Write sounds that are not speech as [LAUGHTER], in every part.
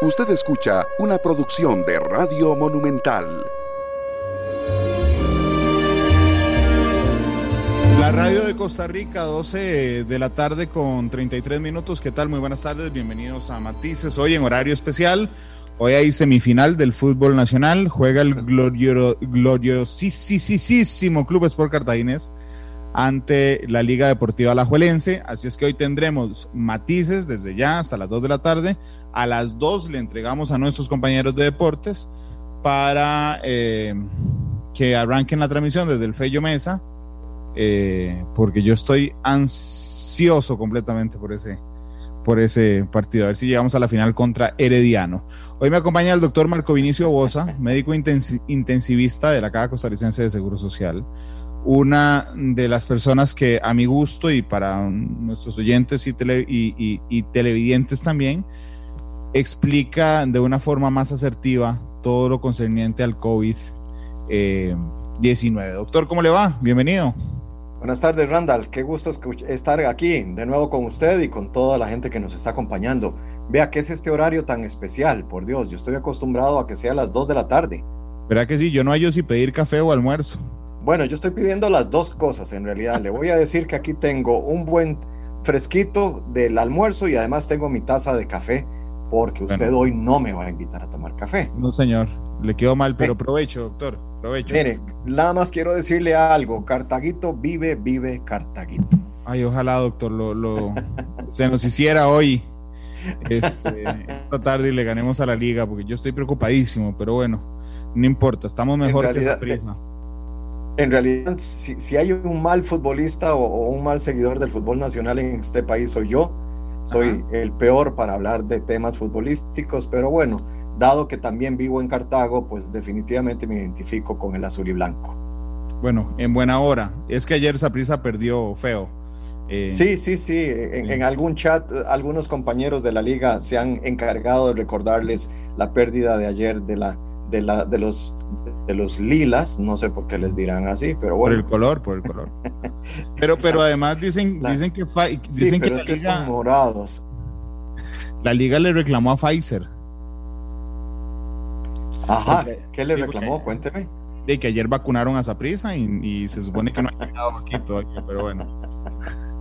Usted escucha una producción de Radio Monumental. La radio de Costa Rica, 12 de la tarde con 33 minutos. ¿Qué tal? Muy buenas tardes, bienvenidos a Matices. Hoy en horario especial, hoy hay semifinal del fútbol nacional. Juega el gloriosísimo Club Sport Cartaginés ante la Liga Deportiva Alajuelense. Así es que hoy tendremos matices desde ya hasta las 2 de la tarde. A las 2 le entregamos a nuestros compañeros de deportes para eh, que arranquen la transmisión desde el Fello Mesa, eh, porque yo estoy ansioso completamente por ese, por ese partido. A ver si llegamos a la final contra Herediano. Hoy me acompaña el doctor Marco Vinicio Bosa, médico intensivista de la Caja Costarricense de Seguro Social una de las personas que a mi gusto y para nuestros oyentes y, y, televidentes también, explica de una forma más asertiva todo lo concerniente al COVID-19. Eh, Doctor, ¿cómo le va? Bienvenido. Buenas tardes, Randall. Qué gusto estar aquí de nuevo con usted y con toda la gente que nos está acompañando. Vea, ¿qué es este horario tan especial? Por Dios, yo estoy acostumbrado a que sea a las 2 de la tarde. ¿Verdad que sí? Yo no hallo si pedir café o almuerzo. Bueno, yo estoy pidiendo las dos cosas en realidad. Le voy a decir que aquí tengo un buen fresquito del almuerzo y además tengo mi taza de café porque usted hoy no me va a invitar a tomar café. No, señor, le quedó mal, pero provecho, doctor, provecho. Mire, nada más quiero decirle algo, Cartaguito vive, vive Cartaguito. Ay, ojalá, doctor, lo, lo se nos hiciera hoy este, esta tarde y le ganemos a la liga, porque yo estoy preocupadísimo, pero bueno, no importa, estamos mejor que esa prisa en realidad, si, hay un mal futbolista o, un mal seguidor del fútbol nacional en este país, soy yo. Soy el peor para hablar de temas futbolísticos, pero bueno, dado que también vivo en Cartago, pues definitivamente me identifico con el azul y blanco. Bueno, en buena hora. Es que ayer Saprisa perdió feo. Eh, sí, sí, sí. En, en, algún chat, algunos compañeros de la liga se han encargado de recordarles la pérdida de ayer de la de, la, de, los, de los lilas, no sé por qué les dirán así, pero bueno. Por el color, por el color. pero, pero además dicen, dicen que, dicen que, la liga, morados. La liga le reclamó a Pfizer. Ajá, ¿qué le reclamó? Cuénteme. De que ayer vacunaron a Saprisa y, y se supone que no ha llegado aquí todavía, pero bueno.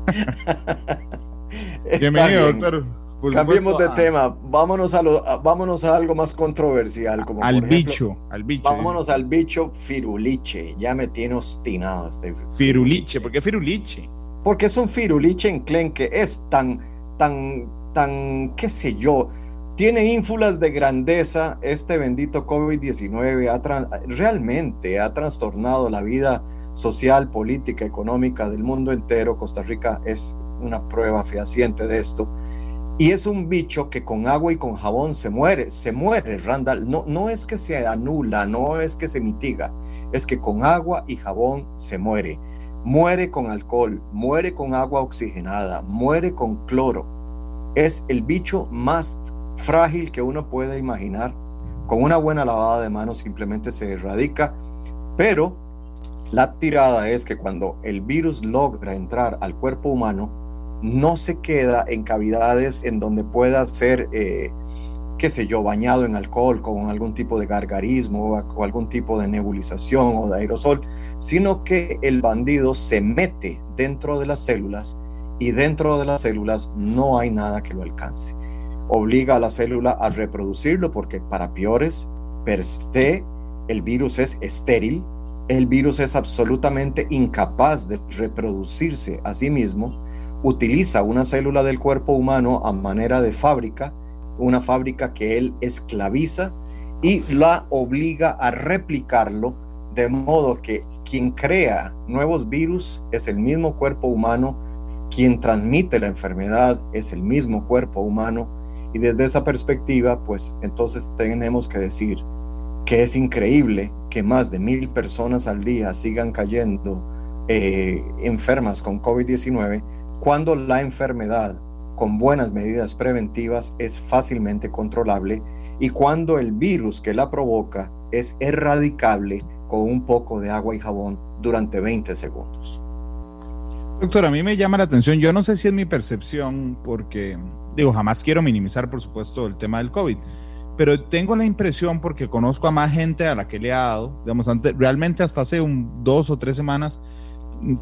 [LAUGHS] Bienvenido, doctor. Cambiemos de tema, vámonos a, lo, vámonos a algo más controversial. Como al bicho, al bicho. Vámonos al bicho firuliche, ya me tiene obstinado este. Firuliche, ¿por qué firuliche? Porque es un firuliche en que es tan, tan, tan, qué sé yo, tiene ínfulas de grandeza. Este bendito COVID-19 realmente ha trastornado la vida social, política, económica del mundo entero. Costa Rica es una prueba fehaciente de esto. Y es un bicho que con agua y con jabón se muere, se muere, Randall. No, no es que se anula, no es que se mitiga, es que con agua y jabón se muere. Muere con alcohol, muere con agua oxigenada, muere con cloro. Es el bicho más frágil que uno puede imaginar. Con una buena lavada de manos simplemente se erradica, pero la tirada es que cuando el virus logra entrar al cuerpo humano, no se queda en cavidades en donde pueda ser, eh, qué sé yo, bañado en alcohol con algún tipo de gargarismo o, algún tipo de nebulización o de aerosol, sino que el bandido se mete dentro de las células y dentro de las células no hay nada que lo alcance. Obliga a la célula a reproducirlo porque para peores, per se, el virus es estéril, el virus es absolutamente incapaz de reproducirse a sí mismo utiliza una célula del cuerpo humano a manera de fábrica, una fábrica que él esclaviza y la obliga a replicarlo de modo que quien crea nuevos virus es el mismo cuerpo humano, quien transmite la enfermedad es el mismo cuerpo humano y desde esa perspectiva pues entonces tenemos que decir que es increíble que más de mil personas al día sigan cayendo eh, enfermas con COVID-19 cuando la enfermedad con buenas medidas preventivas es fácilmente controlable y cuando el virus que la provoca es erradicable con un poco de agua y jabón durante 20 segundos. Doctor, a mí me llama la atención, yo no sé si es mi percepción, porque digo, jamás quiero minimizar, por supuesto, el tema del COVID, pero tengo la impresión, porque conozco a más gente a la que le ha dado, digamos, antes, realmente hasta hace un, dos o tres semanas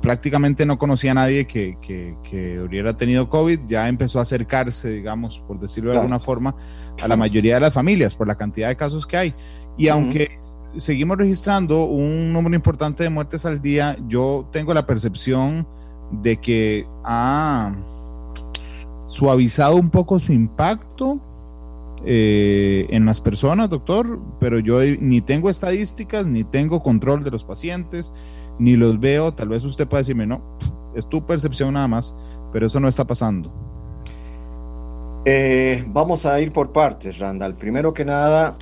prácticamente no conocía a nadie que, que, hubiera tenido COVID, ya empezó a acercarse, digamos, por decirlo de alguna forma, a la mayoría de las familias por la cantidad de casos que hay. Y aunque seguimos registrando un número importante de muertes al día, yo tengo la percepción de que ha suavizado un poco su impacto eh, en las personas, doctor, pero yo ni tengo estadísticas, ni tengo control de los pacientes, ni los veo. Tal vez usted pueda decirme, no, es tu percepción nada más, pero eso no está pasando. Eh, vamos a ir por partes, Randall. Primero que nada,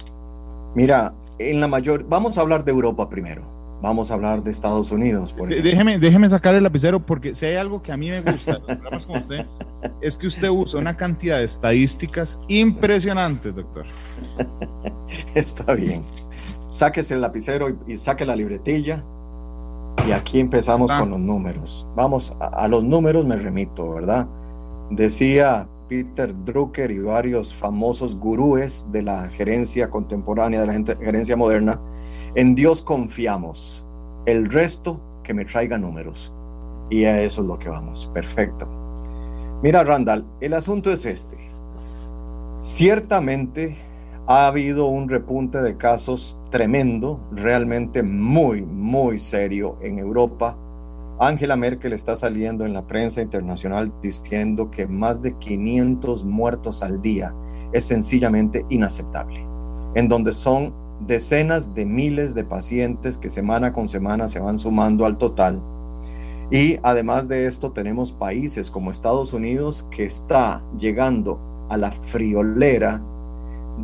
mira, en la mayor, vamos a hablar de Europa primero. Vamos a hablar de Estados Unidos. déjeme, déjeme sacar el lapicero porque si hay algo que a mí me gusta, es que usted usa una cantidad de estadísticas impresionantes, doctor. [LAUGHS] Está bien. Sáquese el lapicero y, saque la libretilla. Y aquí empezamos con los números. Vamos, a, los números me remito, ¿verdad? Decía Peter Drucker y varios famosos gurúes de la gerencia contemporánea, de la gerencia moderna, en Dios confiamos, el resto que me traiga números. Y a eso es lo que vamos. Perfecto. Mira, Randall, el asunto es este. Ciertamente ha habido un repunte de casos tremendo, realmente muy, muy serio en Europa. Angela Merkel está saliendo en la prensa internacional diciendo que más de 500 muertos al día es sencillamente inaceptable, en donde son decenas de miles de pacientes que semana con semana se van sumando al total. Y además de esto tenemos países como Estados Unidos que está llegando a la friolera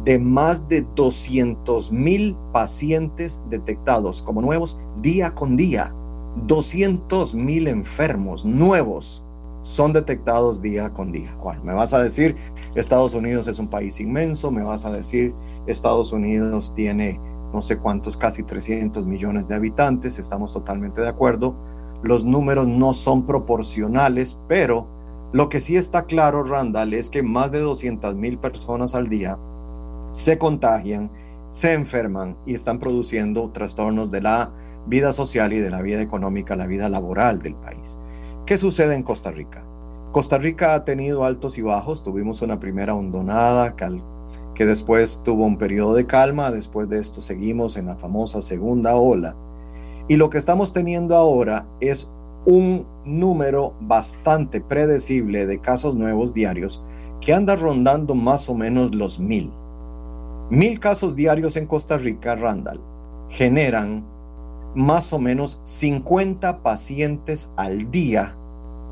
de más de 200 mil pacientes detectados como nuevos día con día. 200 mil enfermos nuevos son detectados día con día. Bueno, me vas a decir, Estados Unidos es un país inmenso, me vas a decir, Estados Unidos tiene no sé cuántos, casi 300 millones de habitantes, estamos totalmente de acuerdo. Los números no son proporcionales, pero lo que sí está claro, Randall, es que más de 200 mil personas al día se contagian, se enferman y están produciendo trastornos de la vida social y de la vida económica, la vida laboral del país. ¿Qué sucede en Costa Rica? Costa Rica ha tenido altos y bajos, tuvimos una primera hondonada que después tuvo un periodo de calma, después de esto seguimos en la famosa segunda ola. Y lo que estamos teniendo ahora es un número bastante predecible de casos nuevos diarios que anda rondando más o menos los mil. Mil casos diarios en Costa Rica, Randall, generan más o menos 50 pacientes al día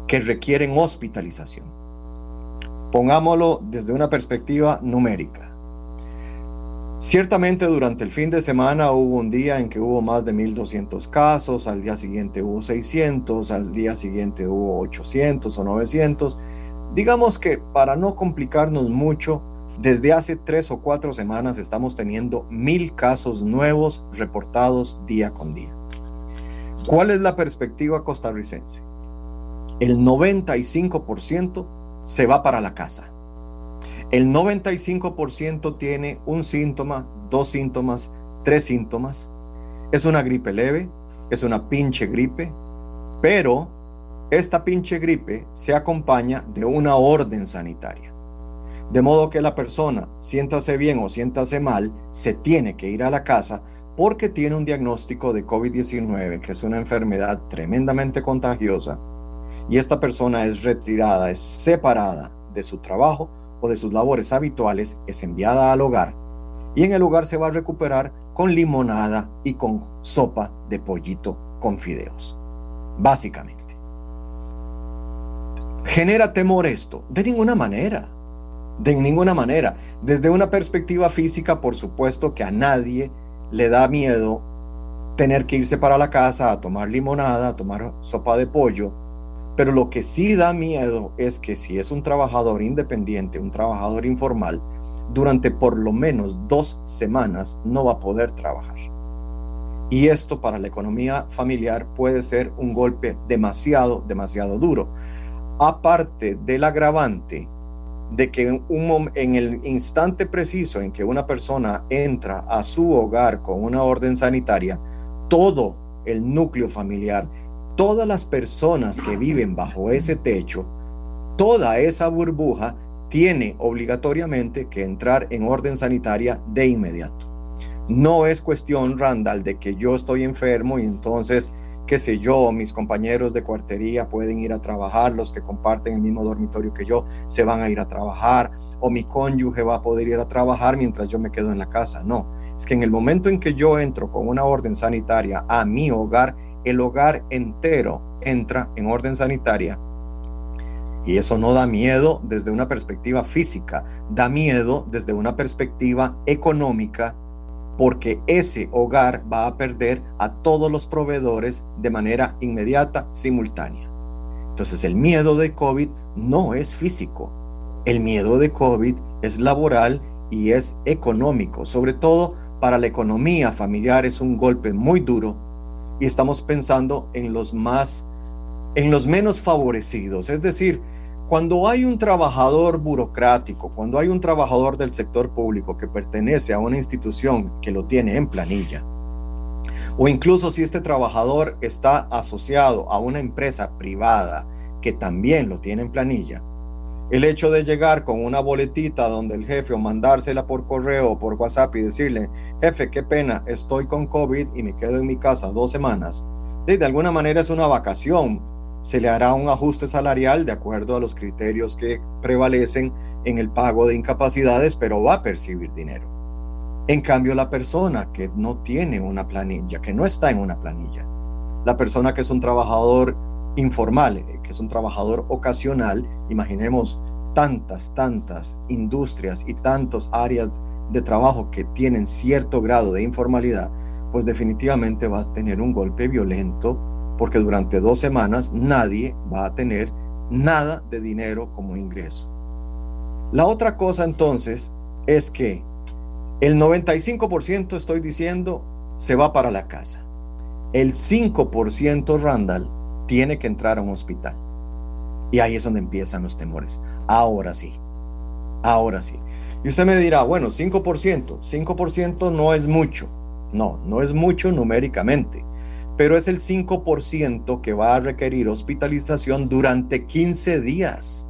que requieren hospitalización. Pongámoslo desde una perspectiva numérica. Ciertamente durante el fin de semana hubo un día en que hubo más de 1.200 casos, al día siguiente hubo 600, al día siguiente hubo 800 o 900. Digamos que para no complicarnos mucho, desde hace tres o cuatro semanas estamos teniendo mil casos nuevos reportados día con día. ¿Cuál es la perspectiva costarricense? El 95% se va para la casa. El 95% tiene un síntoma, dos síntomas, tres síntomas. Es una gripe leve, es una pinche gripe, pero esta pinche gripe se acompaña de una orden sanitaria. De modo que la persona, siéntase bien o siéntase mal, se tiene que ir a la casa porque tiene un diagnóstico de COVID-19, que es una enfermedad tremendamente contagiosa, y esta persona es retirada, es separada de su trabajo o de sus labores habituales, es enviada al hogar, y en el hogar se va a recuperar con limonada y con sopa de pollito con fideos, básicamente. ¿Genera temor esto? De ninguna manera. De ninguna manera. Desde una perspectiva física, por supuesto que a nadie le da miedo tener que irse para la casa a tomar limonada, a tomar sopa de pollo. Pero lo que sí da miedo es que si es un trabajador independiente, un trabajador informal, durante por lo menos dos semanas no va a poder trabajar. Y esto para la economía familiar puede ser un golpe demasiado, demasiado duro. Aparte del agravante de que un, en el instante preciso en que una persona entra a su hogar con una orden sanitaria, todo el núcleo familiar, todas las personas que viven bajo ese techo, toda esa burbuja tiene obligatoriamente que entrar en orden sanitaria de inmediato. No es cuestión, Randall, de que yo estoy enfermo y entonces qué sé yo, mis compañeros de cuartería pueden ir a trabajar, los que comparten el mismo dormitorio que yo se van a ir a trabajar, o mi cónyuge va a poder ir a trabajar mientras yo me quedo en la casa. No, es que en el momento en que yo entro con una orden sanitaria a mi hogar, el hogar entero entra en orden sanitaria. Y eso no da miedo desde una perspectiva física, da miedo desde una perspectiva económica porque ese hogar va a perder a todos los proveedores de manera inmediata, simultánea. Entonces el miedo de COVID no es físico, el miedo de COVID es laboral y es económico, sobre todo para la economía familiar es un golpe muy duro y estamos pensando en los más en los menos favorecidos, es decir, cuando hay un trabajador burocrático, cuando hay un trabajador del sector público que pertenece a una institución que lo tiene en planilla, o incluso si este trabajador está asociado a una empresa privada que también lo tiene en planilla, el hecho de llegar con una boletita donde el jefe o mandársela por correo o por WhatsApp y decirle, jefe, qué pena, estoy con COVID y me quedo en mi casa dos semanas, de alguna manera es una vacación se le hará un ajuste salarial de acuerdo a los criterios que prevalecen en el pago de incapacidades, pero va a percibir dinero. En cambio, la persona que no tiene una planilla, que no está en una planilla, la persona que es un trabajador informal, que es un trabajador ocasional, imaginemos tantas, tantas industrias y tantas áreas de trabajo que tienen cierto grado de informalidad, pues definitivamente va a tener un golpe violento porque durante dos semanas nadie va a tener nada de dinero como ingreso. La otra cosa entonces es que el 95% estoy diciendo se va para la casa. El 5% Randall tiene que entrar a un hospital. Y ahí es donde empiezan los temores. Ahora sí. Ahora sí. Y usted me dirá, bueno, 5%, 5% no es mucho. No, no es mucho numéricamente pero es el 5% que va a requerir hospitalización durante 15 días.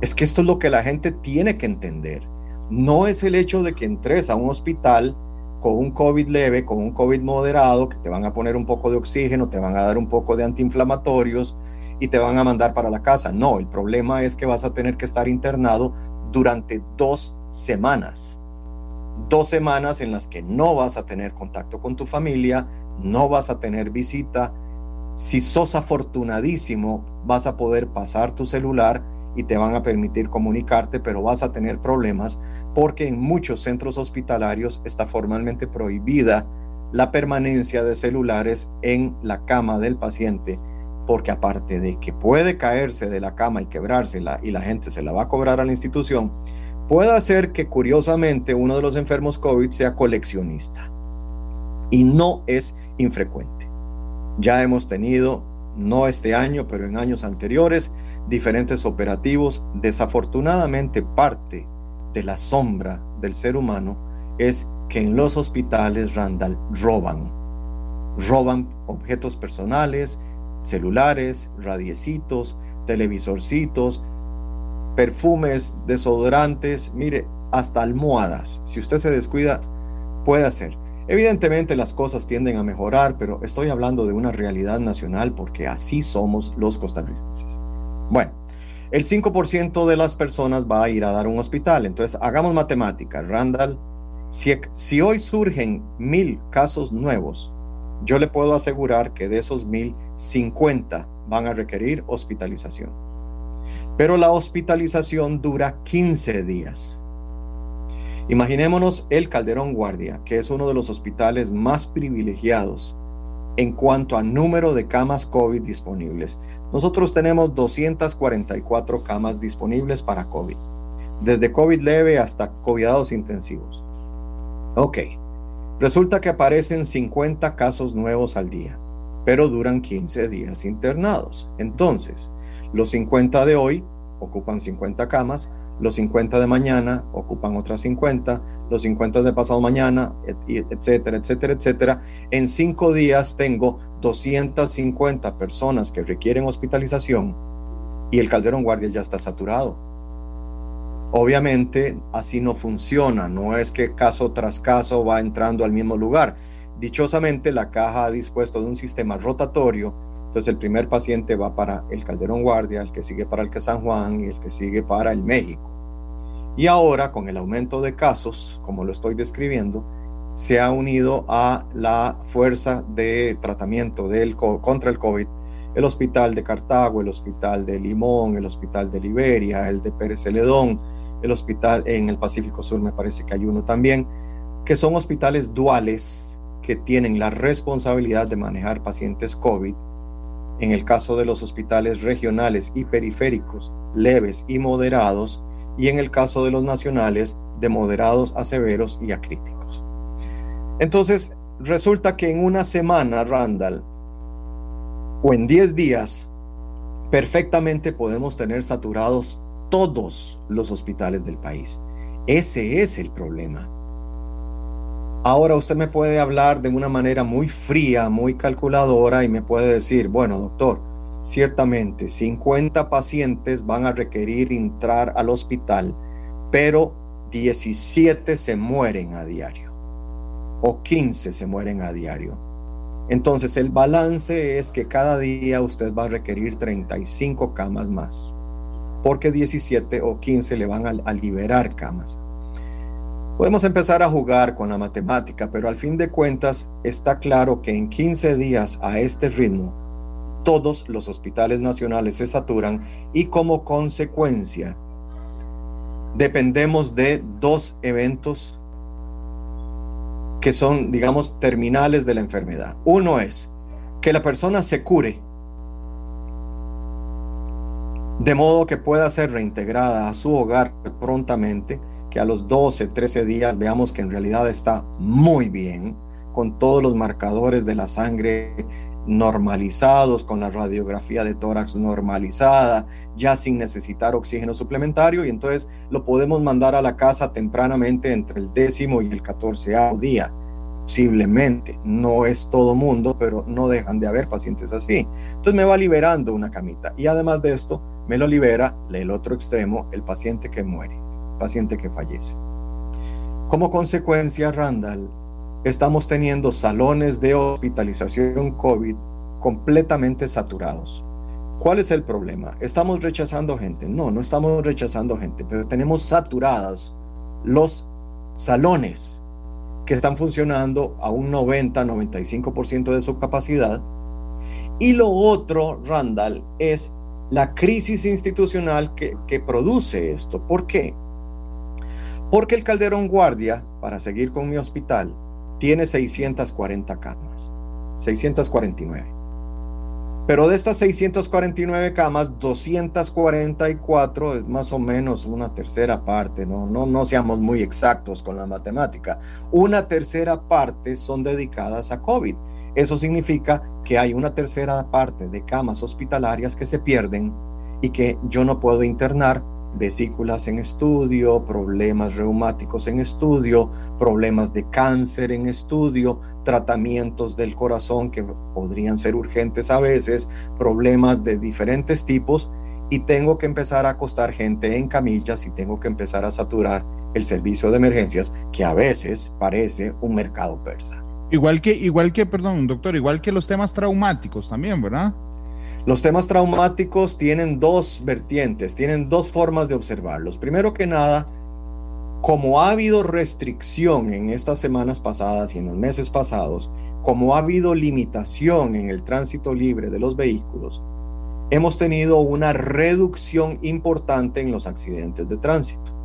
Es que esto es lo que la gente tiene que entender. No es el hecho de que entres a un hospital con un COVID leve, con un COVID moderado, que te van a poner un poco de oxígeno, te van a dar un poco de antiinflamatorios y te van a mandar para la casa. No, el problema es que vas a tener que estar internado durante dos semanas. Dos semanas en las que no vas a tener contacto con tu familia, no vas a tener visita. Si sos afortunadísimo, vas a poder pasar tu celular y te van a permitir comunicarte, pero vas a tener problemas porque en muchos centros hospitalarios está formalmente prohibida la permanencia de celulares en la cama del paciente, porque aparte de que puede caerse de la cama y quebrársela y la gente se la va a cobrar a la institución, puede hacer que curiosamente uno de los enfermos COVID sea coleccionista. Y no es infrecuente. Ya hemos tenido, no este año, pero en años anteriores, diferentes operativos. Desafortunadamente, parte de la sombra del ser humano es que en los hospitales Randall roban. Roban objetos personales, celulares, radiecitos, televisorcitos, perfumes, desodorantes, mire, hasta almohadas. Si usted se descuida, puede hacer. Evidentemente las cosas tienden a mejorar, pero estoy hablando de una realidad nacional porque así somos los costarricenses. Bueno, el 5% de las personas va a ir a dar un hospital. Entonces, hagamos matemática. Randall, si, si hoy surgen mil casos nuevos, yo le puedo asegurar que de esos mil, 50 van a requerir hospitalización. Pero la hospitalización dura 15 días. Imaginémonos el Calderón Guardia, que es uno de los hospitales más privilegiados en cuanto a número de camas COVID disponibles. Nosotros tenemos 244 camas disponibles para COVID, desde COVID leve hasta cuidados intensivos. Ok, resulta que aparecen 50 casos nuevos al día, pero duran 15 días internados. Entonces, los 50 de hoy ocupan 50 camas, los 50 de mañana ocupan otras 50, los 50 de pasado mañana, etcétera, etcétera, etcétera. En cinco días tengo 250 personas que requieren hospitalización y el Calderón Guardia ya está saturado. Obviamente así no funciona, no es que caso tras caso va entrando al mismo lugar. Dichosamente la caja ha dispuesto de un sistema rotatorio, entonces el primer paciente va para el Calderón Guardia, el que sigue para el que San Juan y el que sigue para el México. Y ahora con el aumento de casos, como lo estoy describiendo, se ha unido a la fuerza de tratamiento del, contra el COVID el hospital de Cartago, el hospital de Limón, el hospital de Liberia, el de Pérez Celedón, el hospital en el Pacífico Sur me parece que hay uno también, que son hospitales duales que tienen la responsabilidad de manejar pacientes COVID. En el caso de los hospitales regionales y periféricos, leves y moderados, y en el caso de los nacionales, de moderados a severos y a críticos. Entonces, resulta que en una semana, Randall, o en 10 días, perfectamente podemos tener saturados todos los hospitales del país. Ese es el problema. Ahora usted me puede hablar de una manera muy fría, muy calculadora y me puede decir, bueno, doctor, ciertamente 50 pacientes van a requerir entrar al hospital, pero 17 se mueren a diario o 15 se mueren a diario. Entonces el balance es que cada día usted va a requerir 35 camas más porque 17 o 15 le van a, liberar camas. Podemos empezar a jugar con la matemática, pero al fin de cuentas está claro que en 15 días a este ritmo, todos los hospitales nacionales se saturan y como consecuencia dependemos de dos eventos que son, digamos, terminales de la enfermedad. Uno es que la persona se cure de modo que pueda ser reintegrada a su hogar prontamente, que a los 12, 13 días veamos que en realidad está muy bien, con todos los marcadores de la sangre normalizados, con la radiografía de tórax normalizada, ya sin necesitar oxígeno suplementario, y entonces lo podemos mandar a la casa tempranamente entre el décimo y el catorceavo día. Posiblemente, no es todo mundo, pero no dejan de haber pacientes así. Entonces me va liberando una camita. Y además de esto, me lo libera el otro extremo, el paciente que muere, paciente que fallece. Como consecuencia, Randall, estamos teniendo salones de hospitalización COVID completamente saturados. ¿Cuál es el problema? ¿Estamos rechazando gente? No, no estamos rechazando gente, pero tenemos saturadas los salones que están funcionando a un 90-95% de su capacidad. Y lo otro, Randall, es la crisis institucional que, produce esto. ¿Por qué? Porque el Calderón Guardia, para seguir con mi hospital, tiene 640 camas, 649. Pero de estas 649 camas, 244 es más o menos una tercera parte, no, no, no seamos muy exactos con la matemática. Una tercera parte son dedicadas a COVID. Eso significa que hay una tercera parte de camas hospitalarias que se pierden y que yo no puedo internar vesículas en estudio, problemas reumáticos en estudio, problemas de cáncer en estudio, tratamientos del corazón que podrían ser urgentes a veces, problemas de diferentes tipos y tengo que empezar a acostar gente en camillas y tengo que empezar a saturar el servicio de emergencias que a veces parece un mercado persa. Igual que, igual que, perdón, doctor, igual que los temas traumáticos también, ¿verdad? Los temas traumáticos tienen dos vertientes, tienen dos formas de observarlos. Primero que nada, como ha habido restricción en estas semanas pasadas y en los meses pasados, como ha habido limitación en el tránsito libre de los vehículos, hemos tenido una reducción importante en los accidentes de tránsito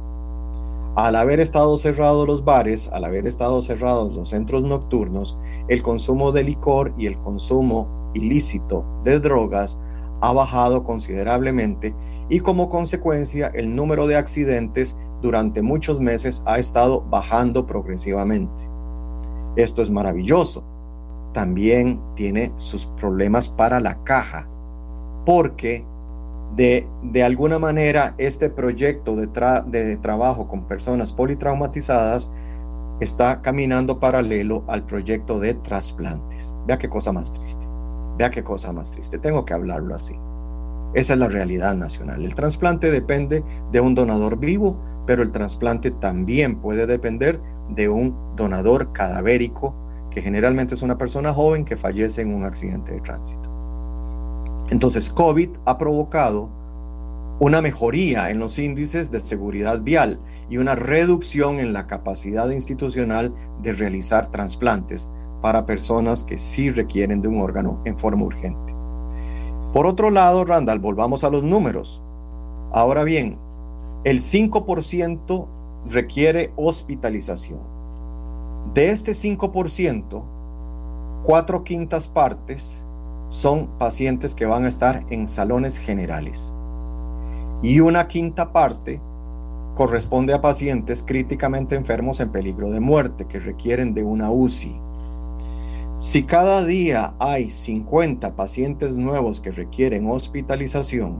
al haber estado cerrados los bares, al haber estado cerrados los centros nocturnos, el consumo de licor y el consumo ilícito de drogas ha bajado considerablemente y como consecuencia el número de accidentes durante muchos meses ha estado bajando progresivamente. Esto es maravilloso. También tiene sus problemas para la caja, porque de, de alguna manera este proyecto de, de trabajo con personas politraumatizadas está caminando paralelo al proyecto de trasplantes. Vea qué cosa más triste. Vea qué cosa más triste. Tengo que hablarlo así. Esa es la realidad nacional. El trasplante depende de un donador vivo, pero el trasplante también puede depender de un donador cadavérico, que generalmente es una persona joven que fallece en un accidente de tránsito. Entonces, COVID ha provocado una mejoría en los índices de seguridad vial y una reducción en la capacidad institucional de realizar trasplantes para personas que sí requieren de un órgano en forma urgente. Por otro lado, Randall, volvamos a los números. Ahora bien, el 5% requiere hospitalización. De este 5%, cuatro quintas partes son pacientes que van a estar en salones generales. Y una quinta parte corresponde a pacientes críticamente enfermos en peligro de muerte que requieren de una UCI. Si cada día hay 50 pacientes nuevos que requieren hospitalización,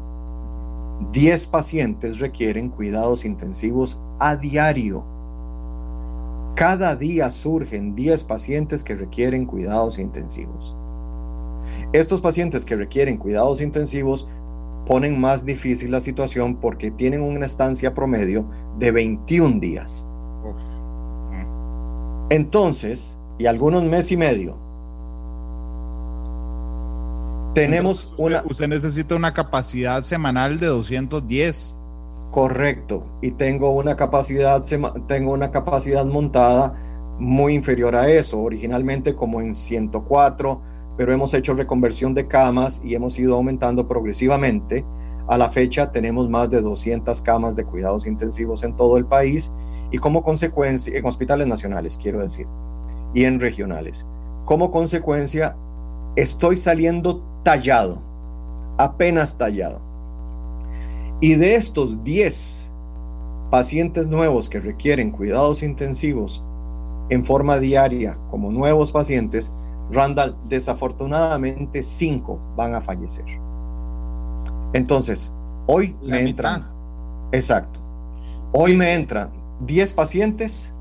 10 pacientes requieren cuidados intensivos a diario. Cada día surgen 10 pacientes que requieren cuidados intensivos. Estos pacientes que requieren cuidados intensivos ponen más difícil la situación porque tienen una estancia promedio de 21 días. Entonces, y algunos mes y medio, tenemos una... Usted necesita una capacidad semanal de 210. Correcto. Y tengo una capacidad, tengo una capacidad montada muy inferior a eso. Originalmente como en 104, pero hemos hecho reconversión de camas y hemos ido aumentando progresivamente. A la fecha tenemos más de 200 camas de cuidados intensivos en todo el país y como consecuencia, en hospitales nacionales, quiero decir, y en regionales. Como consecuencia, estoy saliendo tallado, apenas tallado. Y de estos 10 pacientes nuevos que requieren cuidados intensivos en forma diaria como nuevos pacientes, Randall, desafortunadamente 5 van a fallecer. Entonces, hoy me entran. Exacto. Hoy me entran 10 pacientes.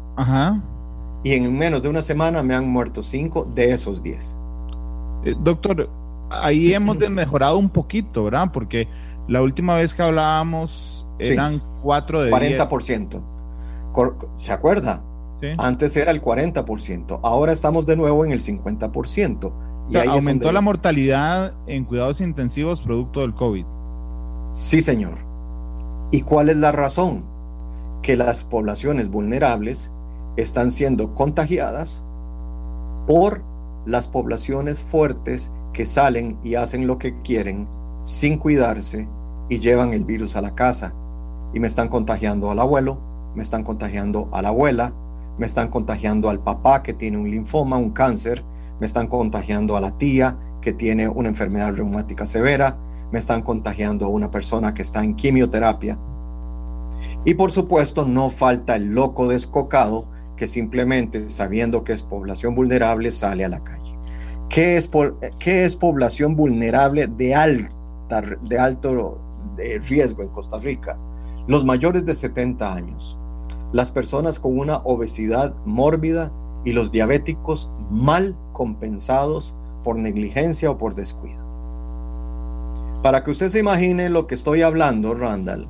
Y en menos de una semana me han muerto 5 de esos 10. Eh, doctor, ahí hemos mejorado un poquito, ¿verdad? Porque la última vez que hablábamos eran 4 de 40%. ¿Se acuerda? Antes era el 40%, ahora estamos de nuevo en el 50%. y aumentó la mortalidad en cuidados intensivos producto del COVID. Sí, señor. ¿Y cuál es la razón? Que las poblaciones vulnerables están siendo contagiadas por las poblaciones fuertes que salen y hacen lo que quieren sin cuidarse y llevan el virus a la casa. Y me están contagiando al abuelo, me están contagiando a la abuela, me están contagiando al papá que tiene un linfoma, un cáncer, me están contagiando a la tía que tiene una enfermedad reumática severa, me están contagiando a una persona que está en quimioterapia. Y por supuesto no falta el loco descocado que simplemente sabiendo que es población vulnerable sale a la calle. ¿Qué es, qué es población vulnerable de, alta, de alto riesgo en Costa Rica? Los mayores de 70 años, las personas con una obesidad mórbida y los diabéticos mal compensados por negligencia o por descuido. Para que usted se imagine lo que estoy hablando, Randall,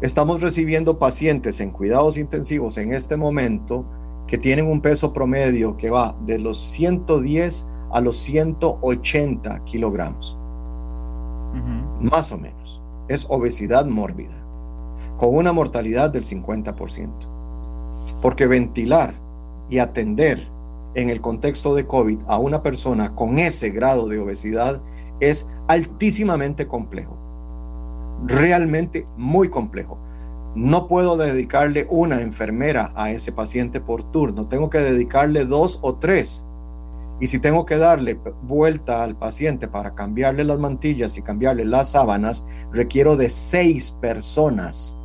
estamos recibiendo pacientes en cuidados intensivos en este momento que tienen un peso promedio que va de los 110 a los 180 kilogramos. Más o menos. Es obesidad mórbida, con una mortalidad del 50%. Porque ventilar y atender en el contexto de COVID a una persona con ese grado de obesidad es altísimamente complejo. Realmente muy complejo. No puedo dedicarle una enfermera a ese paciente por turno, tengo que dedicarle dos o tres. Y si tengo que darle vuelta al paciente para cambiarle las mantillas y cambiarle las sábanas, requiero de seis personas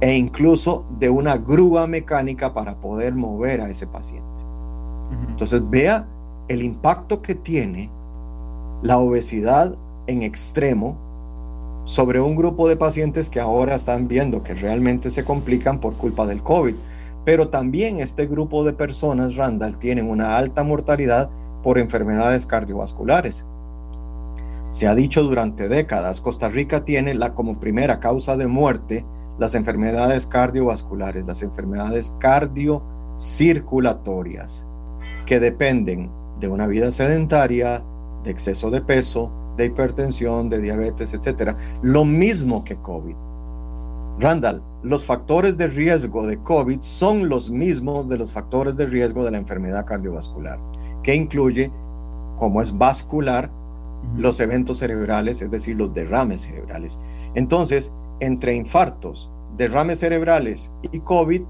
e incluso de una grúa mecánica para poder mover a ese paciente. Entonces vea el impacto que tiene la obesidad en extremo sobre un grupo de pacientes que ahora están viendo que realmente se complican por culpa del COVID. Pero también este grupo de personas, Randall, tienen una alta mortalidad por enfermedades cardiovasculares. Se ha dicho durante décadas, Costa Rica tiene la, como primera causa de muerte las enfermedades cardiovasculares, las enfermedades cardiocirculatorias, que dependen de una vida sedentaria, de exceso de peso, de hipertensión, de diabetes, etc. Lo mismo que COVID. Randall, los factores de riesgo de COVID son los mismos de los factores de riesgo de la enfermedad cardiovascular, que incluye, como es vascular, los eventos cerebrales, es decir, los derrames cerebrales. Entonces, entre infartos, derrames cerebrales y COVID,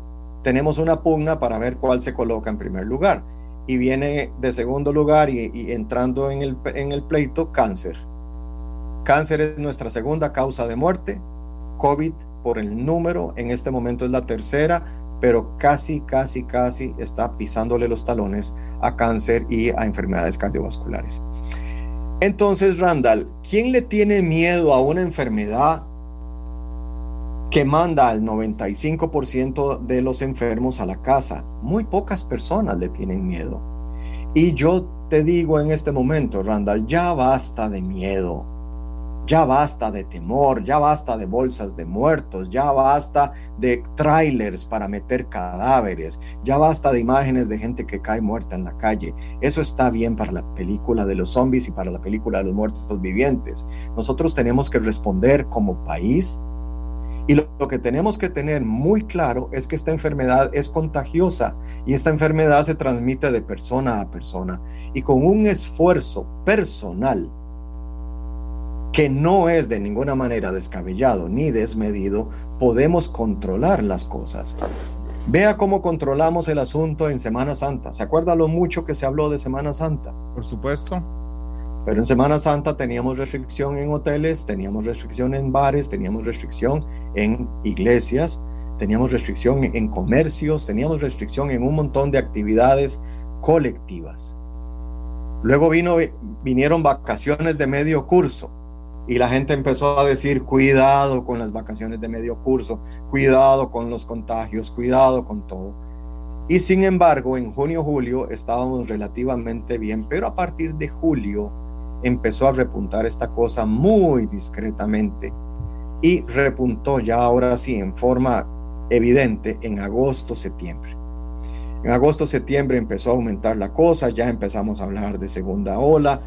tenemos una pugna para ver cuál se coloca en primer lugar. Y viene de segundo lugar y, entrando en el, en el pleito, cáncer. Cáncer es nuestra segunda causa de muerte. COVID por el número, en este momento es la tercera, pero casi, casi, casi está pisándole los talones a cáncer y a enfermedades cardiovasculares. Entonces, Randall, ¿quién le tiene miedo a una enfermedad que manda al 95% de los enfermos a la casa? Muy pocas personas le tienen miedo. Y yo te digo en este momento, Randall, ya basta de miedo. Ya basta de temor, ya basta de bolsas de muertos, ya basta de trailers para meter cadáveres, ya basta de imágenes de gente que cae muerta en la calle. Eso está bien para la película de los zombies y para la película de los muertos vivientes. Nosotros tenemos que responder como país y lo, que tenemos que tener muy claro es que esta enfermedad es contagiosa y esta enfermedad se transmite de persona a persona. Y con un esfuerzo personal que no es de ninguna manera descabellado ni desmedido, podemos controlar las cosas. Vea cómo controlamos el asunto en Semana Santa. ¿Se acuerda lo mucho que se habló de Semana Santa? Por supuesto. Pero en Semana Santa teníamos restricción en hoteles, teníamos restricción en bares, teníamos restricción en iglesias, teníamos restricción en comercios, teníamos restricción en un montón de actividades colectivas. Luego vino, vinieron vacaciones de medio curso y la gente empezó a decir, cuidado con las vacaciones de medio curso, cuidado con los contagios, cuidado con todo. Y sin embargo, en junio, julio estábamos relativamente bien, pero a partir de julio empezó a repuntar esta cosa muy discretamente y repuntó ya ahora sí en forma evidente en agosto, septiembre. En agosto, septiembre empezó a aumentar la cosa, ya empezamos a hablar de segunda ola,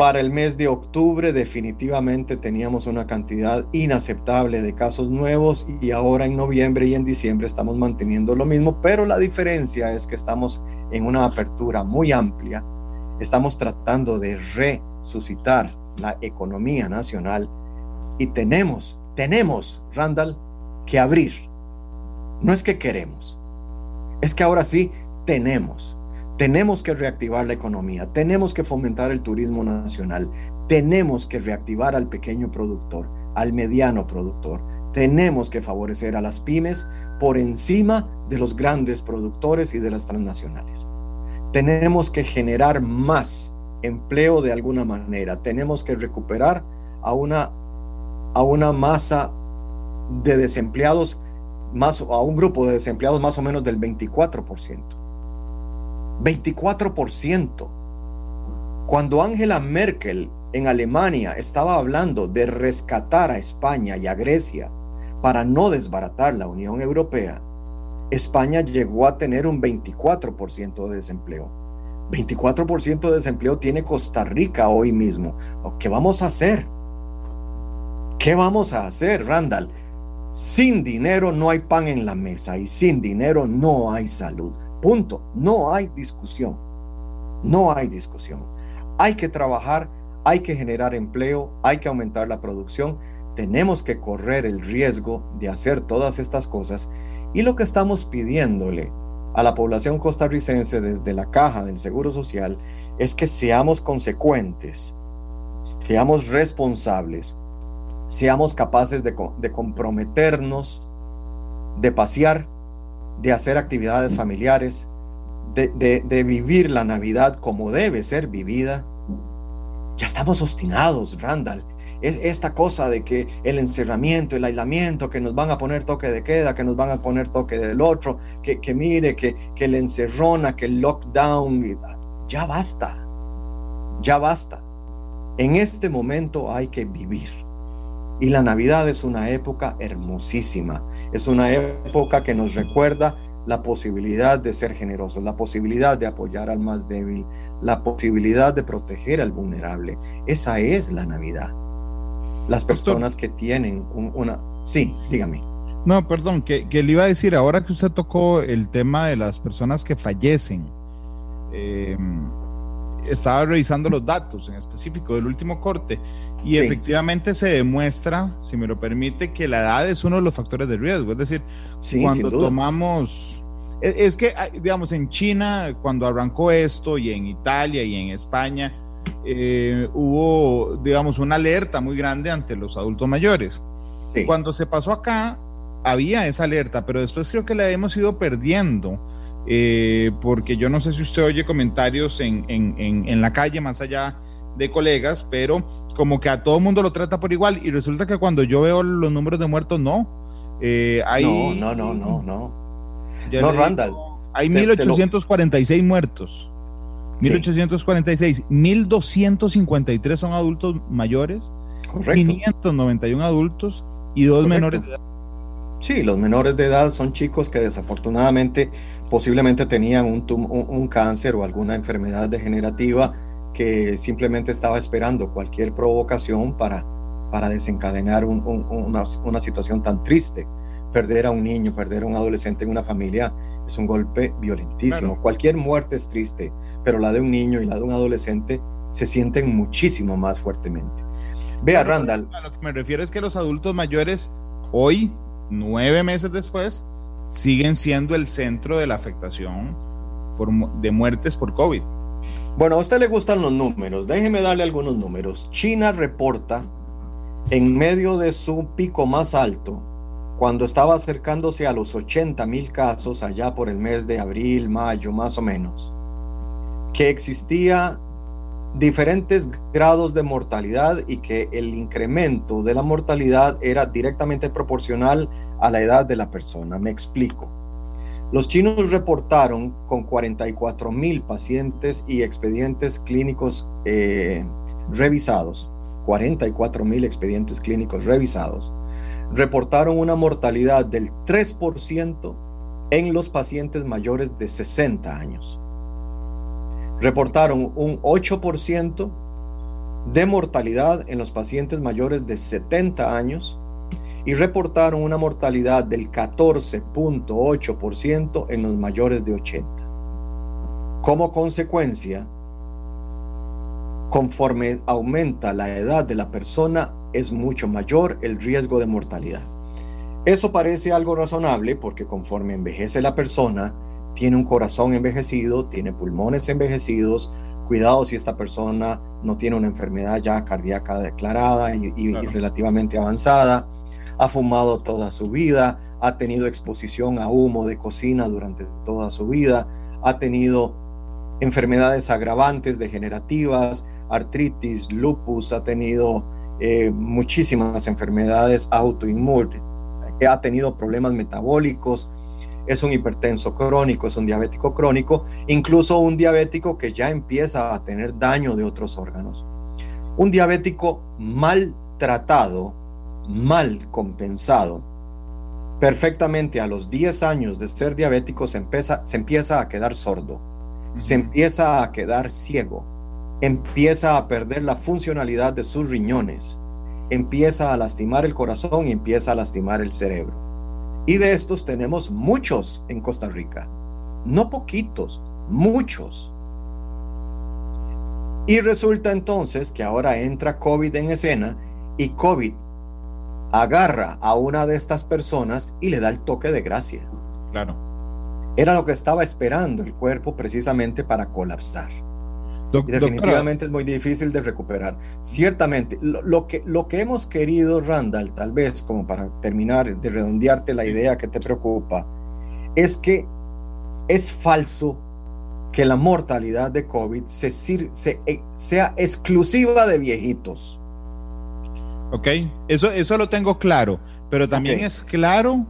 para el mes de octubre definitivamente teníamos una cantidad inaceptable de casos nuevos y ahora en noviembre y en diciembre estamos manteniendo lo mismo, pero la diferencia es que estamos en una apertura muy amplia, estamos tratando de resucitar la economía nacional y tenemos, tenemos, Randall, que abrir. No es que queremos, es que ahora sí tenemos. Tenemos que reactivar la economía, tenemos que fomentar el turismo nacional, tenemos que reactivar al pequeño productor, al mediano productor, tenemos que favorecer a las pymes por encima de los grandes productores y de las transnacionales. Tenemos que generar más empleo de alguna manera, tenemos que recuperar a una, a una masa de desempleados, más, a un grupo de desempleados más o menos del 24%. 24%. Cuando Angela Merkel en Alemania estaba hablando de rescatar a España y a Grecia para no desbaratar la Unión Europea, España llegó a tener un 24% de desempleo. 24% de desempleo tiene Costa Rica hoy mismo. ¿Qué vamos a hacer? ¿Qué vamos a hacer, Randall? Sin dinero no hay pan en la mesa y sin dinero no hay salud. Punto. No hay discusión. No hay discusión. Hay que trabajar, hay que generar empleo, hay que aumentar la producción. Tenemos que correr el riesgo de hacer todas estas cosas y lo que estamos pidiéndole a la población costarricense desde la caja del Seguro Social es que seamos consecuentes, seamos responsables, seamos capaces de, comprometernos, de pasear de hacer actividades familiares, de, vivir la Navidad como debe ser vivida. Ya estamos obstinados, Randall. Es esta cosa de que el encerramiento, el aislamiento, que nos van a poner toque de queda, que nos van a poner toque del otro, que, que mire, que, que el encerrona, que el lockdown, ya basta, ya basta. En este momento hay que vivir. Y la Navidad es una época hermosísima, es una época que nos recuerda la posibilidad de ser generosos, la posibilidad de apoyar al más débil, la posibilidad de proteger al vulnerable. Esa es la Navidad. Las personas que tienen una... Sí, dígame. No, perdón, que, le iba a decir, ahora que usted tocó el tema de las personas que fallecen, em, estaba revisando los datos en específico del último corte y efectivamente se demuestra, si me lo permite, que la edad es uno de los factores de riesgo. Es decir, cuando tomamos... Es, que, digamos, en China, cuando arrancó esto, y en Italia y en España, eh, hubo, digamos, una alerta muy grande ante los adultos mayores. Cuando se pasó acá, había esa alerta, pero después creo que la hemos ido perdiendo. Eh, porque yo no sé si usted oye comentarios en, en, en, en la calle más allá de colegas, pero como que a todo mundo lo trata por igual y resulta que cuando yo veo los números de muertos, no. Eh, hay, no, no, no, no, no. No, Randall. hay 1846 muertos. 1846. 1253 son adultos mayores. Correcto. 591 adultos y dos menores de edad. Sí, los menores de edad son chicos que desafortunadamente posiblemente tenían un, un cáncer o alguna enfermedad degenerativa que simplemente estaba esperando cualquier provocación para, para desencadenar una, situación tan triste. Perder a un niño, perder a un adolescente en una familia es un golpe violentísimo. Cualquier muerte es triste, pero la de un niño y la de un adolescente se sienten muchísimo más fuertemente. Vea, Randall. A lo que me refiero es que los adultos mayores hoy, nueve meses después, siguen siendo el centro de la afectación de muertes por COVID. Bueno, a usted le gustan los números. Déjeme darle algunos números. China reporta en medio de su pico más alto, cuando estaba acercándose a los 80 mil casos allá por el mes de abril, mayo, más o menos, que existía diferentes grados de mortalidad y que el incremento de la mortalidad era directamente proporcional a la edad de la persona. Me explico. Los chinos reportaron con 44 mil pacientes y expedientes clínicos eh, revisados, 44 mil expedientes clínicos revisados, reportaron una mortalidad del 3% en los pacientes mayores de 60 años. Reportaron un 8% de mortalidad en los pacientes mayores de 70 años y reportaron una mortalidad del 14.8% en los mayores de 80. Como consecuencia, conforme aumenta la edad de la persona, es mucho mayor el riesgo de mortalidad. Eso parece algo razonable porque conforme envejece la persona, tiene un corazón envejecido, tiene pulmones envejecidos, cuidado si esta persona no tiene una enfermedad ya cardíaca declarada y, relativamente avanzada, ha fumado toda su vida, ha tenido exposición a humo de cocina durante toda su vida, ha tenido enfermedades agravantes degenerativas, artritis, lupus, ha tenido eh, muchísimas enfermedades autoinmunes, ha tenido problemas metabólicos, es un hipertenso crónico, es un diabético crónico, incluso un diabético que ya empieza a tener daño de otros órganos. Un diabético mal tratado mal compensado, perfectamente a los 10 años de ser diabético se empieza, se empieza a quedar sordo, se empieza a quedar ciego, empieza a perder la funcionalidad de sus riñones, empieza a lastimar el corazón y empieza a lastimar el cerebro. Y de estos tenemos muchos en Costa Rica, no poquitos, muchos. Y resulta entonces que ahora entra COVID en escena y COVID agarra a una de estas personas y le da el toque de gracia. Claro. Era lo que estaba esperando el cuerpo precisamente para colapsar. Definitivamente es muy difícil de recuperar. Ciertamente, lo, que, lo que hemos querido, Randall, tal vez como para terminar de redondearte la idea que te preocupa, es que es falso que la mortalidad de COVID se, se, eh, sea exclusiva de viejitos. Ok, eso, eso lo tengo claro, pero también es claro,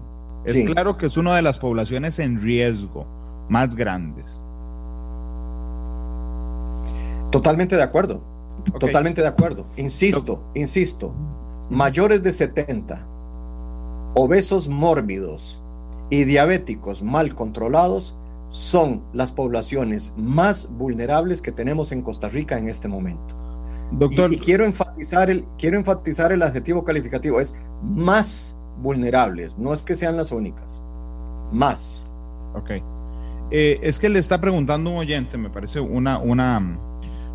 es Sí. claro que es una de las poblaciones en riesgo más grandes. Totalmente de acuerdo. Totalmente de acuerdo. Insisto, insisto. Mayores de 70, obesos mórbidos y diabéticos mal controlados son las poblaciones más vulnerables que tenemos en Costa Rica en este momento. Doctor, Y, quiero enfatizar el quiero enfatizar el adjetivo calificativo es más vulnerables, no es que sean las únicas. Más. ok. Eh, es que le está preguntando un oyente, me parece una, una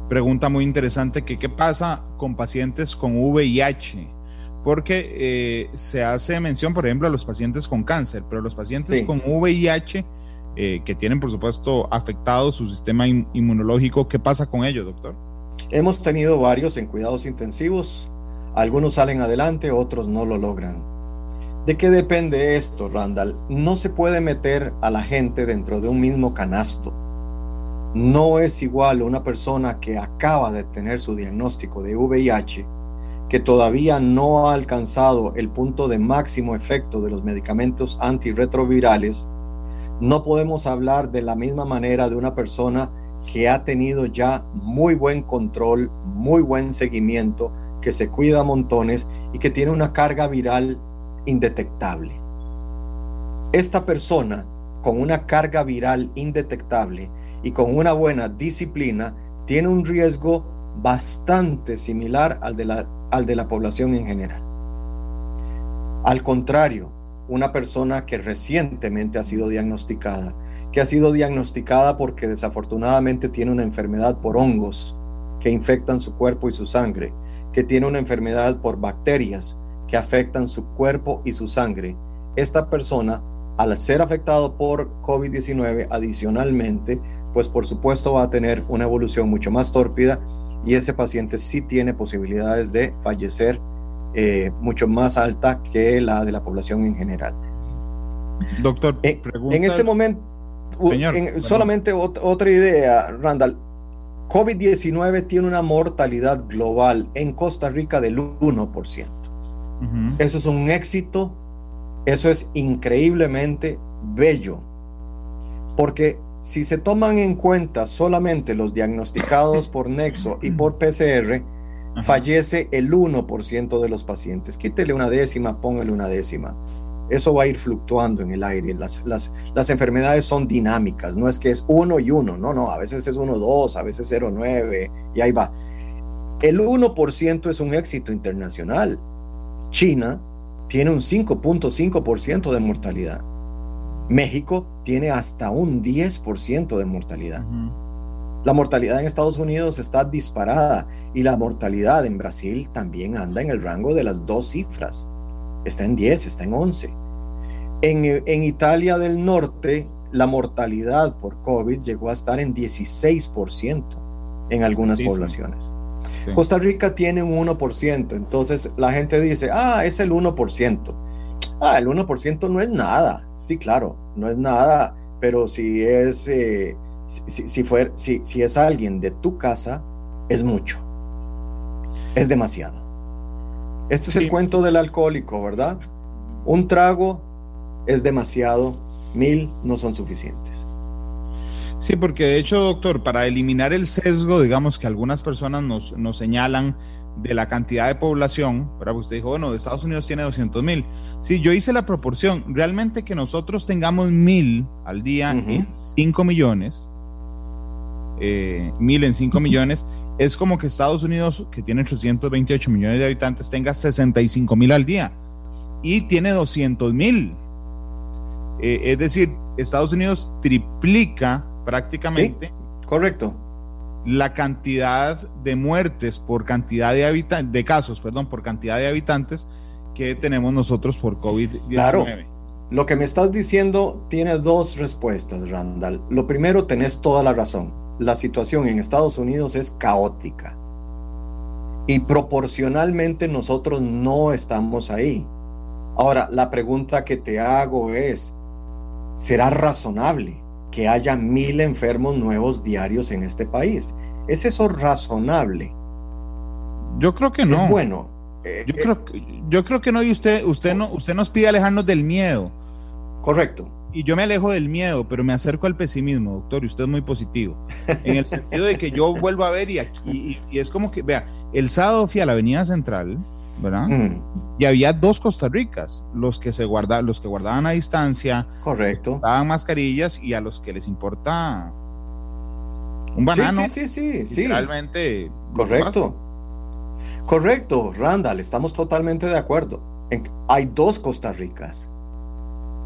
pregunta muy interesante, que qué pasa con pacientes con VIH, porque eh, se hace mención, por ejemplo, a los pacientes con cáncer, pero los pacientes Sí. con VIH, eh, que tienen, por supuesto, afectado su sistema in- inmunológico, ¿qué pasa con ellos, doctor? Hemos tenido varios en cuidados intensivos, algunos salen adelante, otros no lo logran. ¿De qué depende esto, Randall? No se puede meter a la gente dentro de un mismo canasto. No es igual una persona que acaba de tener su diagnóstico de VIH, que todavía no ha alcanzado el punto de máximo efecto de los medicamentos antirretrovirales. No podemos hablar de la misma manera de una persona que ha tenido ya muy buen control, muy buen seguimiento, que se cuida montones y que tiene una carga viral indetectable. Esta persona con una carga viral indetectable y con una buena disciplina tiene un riesgo bastante similar al de la, al de la población en general. Al contrario, una persona que recientemente ha sido diagnosticada, que ha sido diagnosticada porque desafortunadamente tiene una enfermedad por hongos que infectan su cuerpo y su sangre, que tiene una enfermedad por bacterias que afectan su cuerpo y su sangre. Esta persona, al ser afectado por COVID-19 adicionalmente, pues por supuesto va a tener una evolución mucho más tórpida y ese paciente sí tiene posibilidades de fallecer eh, mucho más alta que la de la población en general. Doctor, En, pregunta- en este momento, Señor, en- solamente ot- otra idea, Randall. COVID-19 tiene una mortalidad global en Costa Rica del 1%. Ujú. Eso es un éxito, eso es increíblemente bello, porque si se toman en cuenta solamente los diagnosticados por Nexo y por PCR, Ajá. fallece el 1% de los pacientes. Quítele una décima, póngale una décima. Eso va a ir fluctuando en el aire. Las, las, las enfermedades son dinámicas, no es que es uno y uno, no, no, a veces es 1,2, a veces 0,9 y ahí va. El 1% es un éxito internacional. China tiene un 5.5% de mortalidad. México tiene hasta un 10% de mortalidad. La mortalidad en Estados Unidos está disparada y la mortalidad en Brasil también anda en el rango de las dos cifras. Está en 10, está en 11. En, en Italia del Norte, la mortalidad por COVID llegó a estar en 16% en algunas poblaciones. Sí. Costa Rica tiene un 1%, entonces la gente dice, ah, es el 1%. Ah, el 1% no es nada. Sí, claro, no es nada, pero si es, eh, si, si, si fuer- si- si es alguien de tu casa, es mucho. Es demasiado. Este es Sí. el cuento del alcohólico, ¿verdad? Un trago es demasiado, mil no son suficientes. Sí, porque de hecho, doctor, para eliminar el sesgo, digamos que algunas personas nos, nos señalan de la cantidad de población, ¿verdad? Usted dijo, bueno, Estados Unidos tiene 200 mil. Sí, yo hice la proporción. Realmente que nosotros tengamos mil al día Ujú. en 5 millones, eh, mil en 5 millones, es como que Estados Unidos, que tiene 328 millones de habitantes, tenga 65 mil al día y tiene 200 mil. Eh, es decir, Estados Unidos triplica prácticamente Correcto. La cantidad de muertes por cantidad de habitantes, de casos, perdón, por cantidad de habitantes que tenemos nosotros por COVID-19. Claro. Lo que me estás diciendo tiene dos respuestas, Randall. Lo primero, tenés toda la razón. La situación en Estados Unidos es caótica. Y proporcionalmente nosotros no estamos ahí. Ahora, la pregunta que te hago es, ¿será razonable que haya mil enfermos nuevos diarios en este país? ¿Es eso razonable? Yo creo que no. Es bueno. Eh, yo, creo, yo creo que no, y usted, usted, no, usted nos pide alejarnos del miedo. Correcto. Y yo me alejo del miedo, pero me acerco al pesimismo, doctor, y usted es muy positivo. En el sentido de que yo vuelvo a ver y, aquí, y, es como que, vea, el sábado fui a la Avenida Central, ¿verdad? Mm. Y había dos Costa Ricas, los que se guardaban, los que guardaban a distancia, correcto, daban mascarillas y a los que les importa un banano. Sí, sí, sí, Realmente. Correcto. Correcto, Randall, estamos totalmente de acuerdo. hay dos Costa Ricas.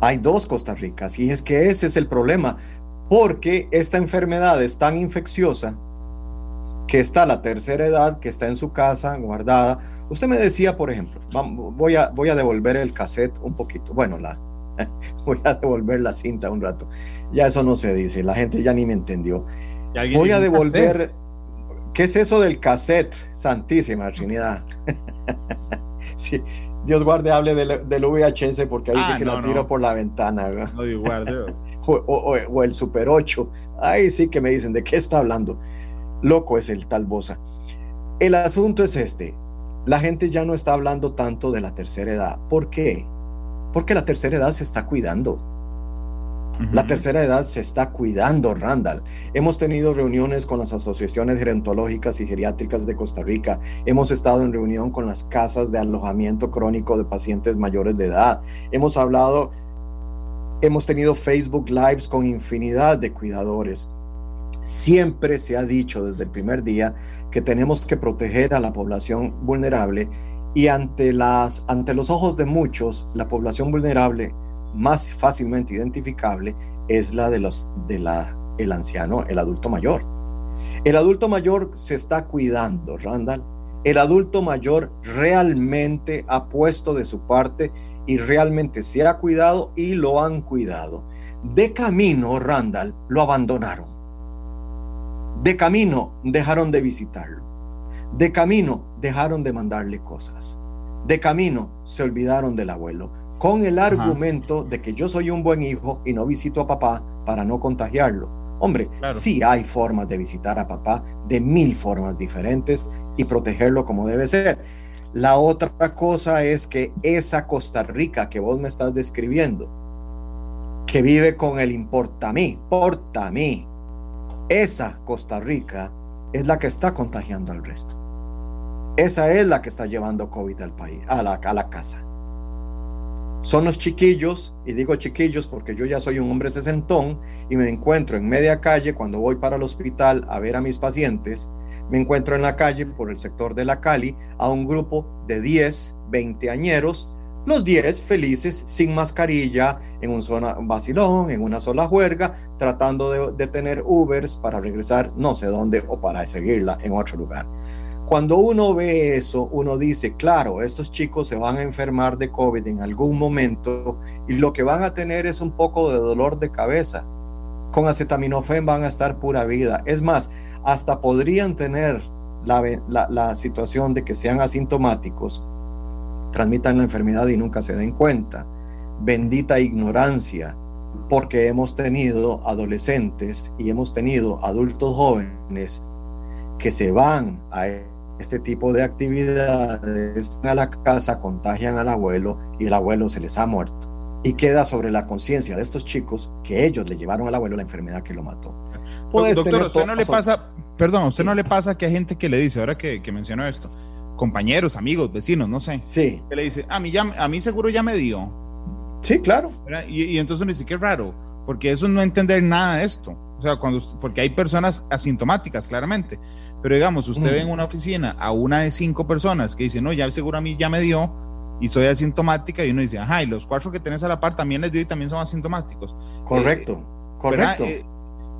Hay dos Costa Ricas y es que ese es el problema, porque esta enfermedad es tan infecciosa que está la tercera edad, que está en su casa guardada. Usted me decía, por ejemplo, voy a, voy a devolver el cassette un poquito, bueno, la, [LAUGHS] voy a devolver la cinta un rato. Ya eso no se dice, la gente ya ni me entendió. Voy a devolver... ¿Qué es eso del cassette? Santísima Trinidad. [LAUGHS] sí, Dios guarde, hable del, del VHS porque ahí sí ah, que la tiro por la ventana. No, Dios guarde. [LAUGHS] o, el Super 8. Ahí sí que me dicen de qué está hablando. Loco es el tal Bosa. El asunto es este. La gente ya no está hablando tanto de la tercera edad. ¿Por qué? Porque la tercera edad se está cuidando. La tercera edad se está cuidando, Randall. Hemos tenido reuniones con las asociaciones gerontológicas y geriátricas de Costa Rica. Hemos estado en reunión con las casas de alojamiento crónico de pacientes mayores de edad. Hemos hablado, hemos tenido Facebook Lives con infinidad de cuidadores. Siempre se ha dicho desde el primer día que tenemos que proteger a la población vulnerable y ante, las, ante los ojos de muchos, la población vulnerable más fácilmente identificable es la de los de la el anciano, el adulto mayor. El adulto mayor se está cuidando, Randall. El adulto mayor realmente ha puesto de su parte y realmente se ha cuidado y lo han cuidado. De camino, Randall, lo abandonaron. De camino dejaron de visitarlo. De camino dejaron de mandarle cosas. De camino se olvidaron del abuelo con el argumento de que yo soy un buen hijo y no visito a papá para no contagiarlo. Hombre, sí hay formas de visitar a papá de mil formas diferentes y protegerlo como debe ser. La otra cosa es que esa Costa Rica que vos me estás describiendo, que vive con el importa a mí, porta a mí, esa Costa Rica es la que está contagiando al resto. Esa es la que está llevando COVID al país, a la, casa son los chiquillos, y digo chiquillos porque yo ya soy un hombre sesentón y me encuentro en media calle cuando voy para el hospital a ver a mis pacientes, me encuentro en la calle por el sector de la Cali a un grupo de 10, 20 añeros, los 10 felices, sin mascarilla, en un zona vacilón, en una sola juerga, tratando de, de tener Ubers para regresar no sé dónde o para seguirla en otro lugar. Cuando uno ve eso, uno dice, claro, estos chicos se van a enfermar de COVID en algún momento y lo que van a tener es un poco de dolor de cabeza. Con acetaminofén van a estar pura vida. Es más, hasta podrían tener la, situación de que sean asintomáticos, transmitan la enfermedad y nunca se den cuenta. Bendita ignorancia, porque hemos tenido adolescentes y hemos tenido adultos jóvenes que se van a este tipo de actividades a la casa, contagian al abuelo y el abuelo se les ha muerto. Y queda sobre la conciencia de estos chicos que ellos le llevaron al abuelo la enfermedad que lo mató. Doctor, usted no le pasa, perdón, usted no le pasa que hay gente que le dice, ahora que, que mencionó esto, compañeros, amigos, vecinos, no sé, sí. que le dice, a mí, ya, a mí seguro ya me dio. Sí, claro. Y, y, entonces uno dice, qué raro, porque eso no entender nada de esto. O sea, cuando, porque hay personas asintomáticas, claramente. Pero digamos, usted ve en una oficina a una de cinco personas que dice, no, ya seguro a mí ya me dio y soy asintomática, y uno dice, ajá, y los cuatro que tenés a la par también les dio y también son asintomáticos. Correcto, eh, correcto. Eh,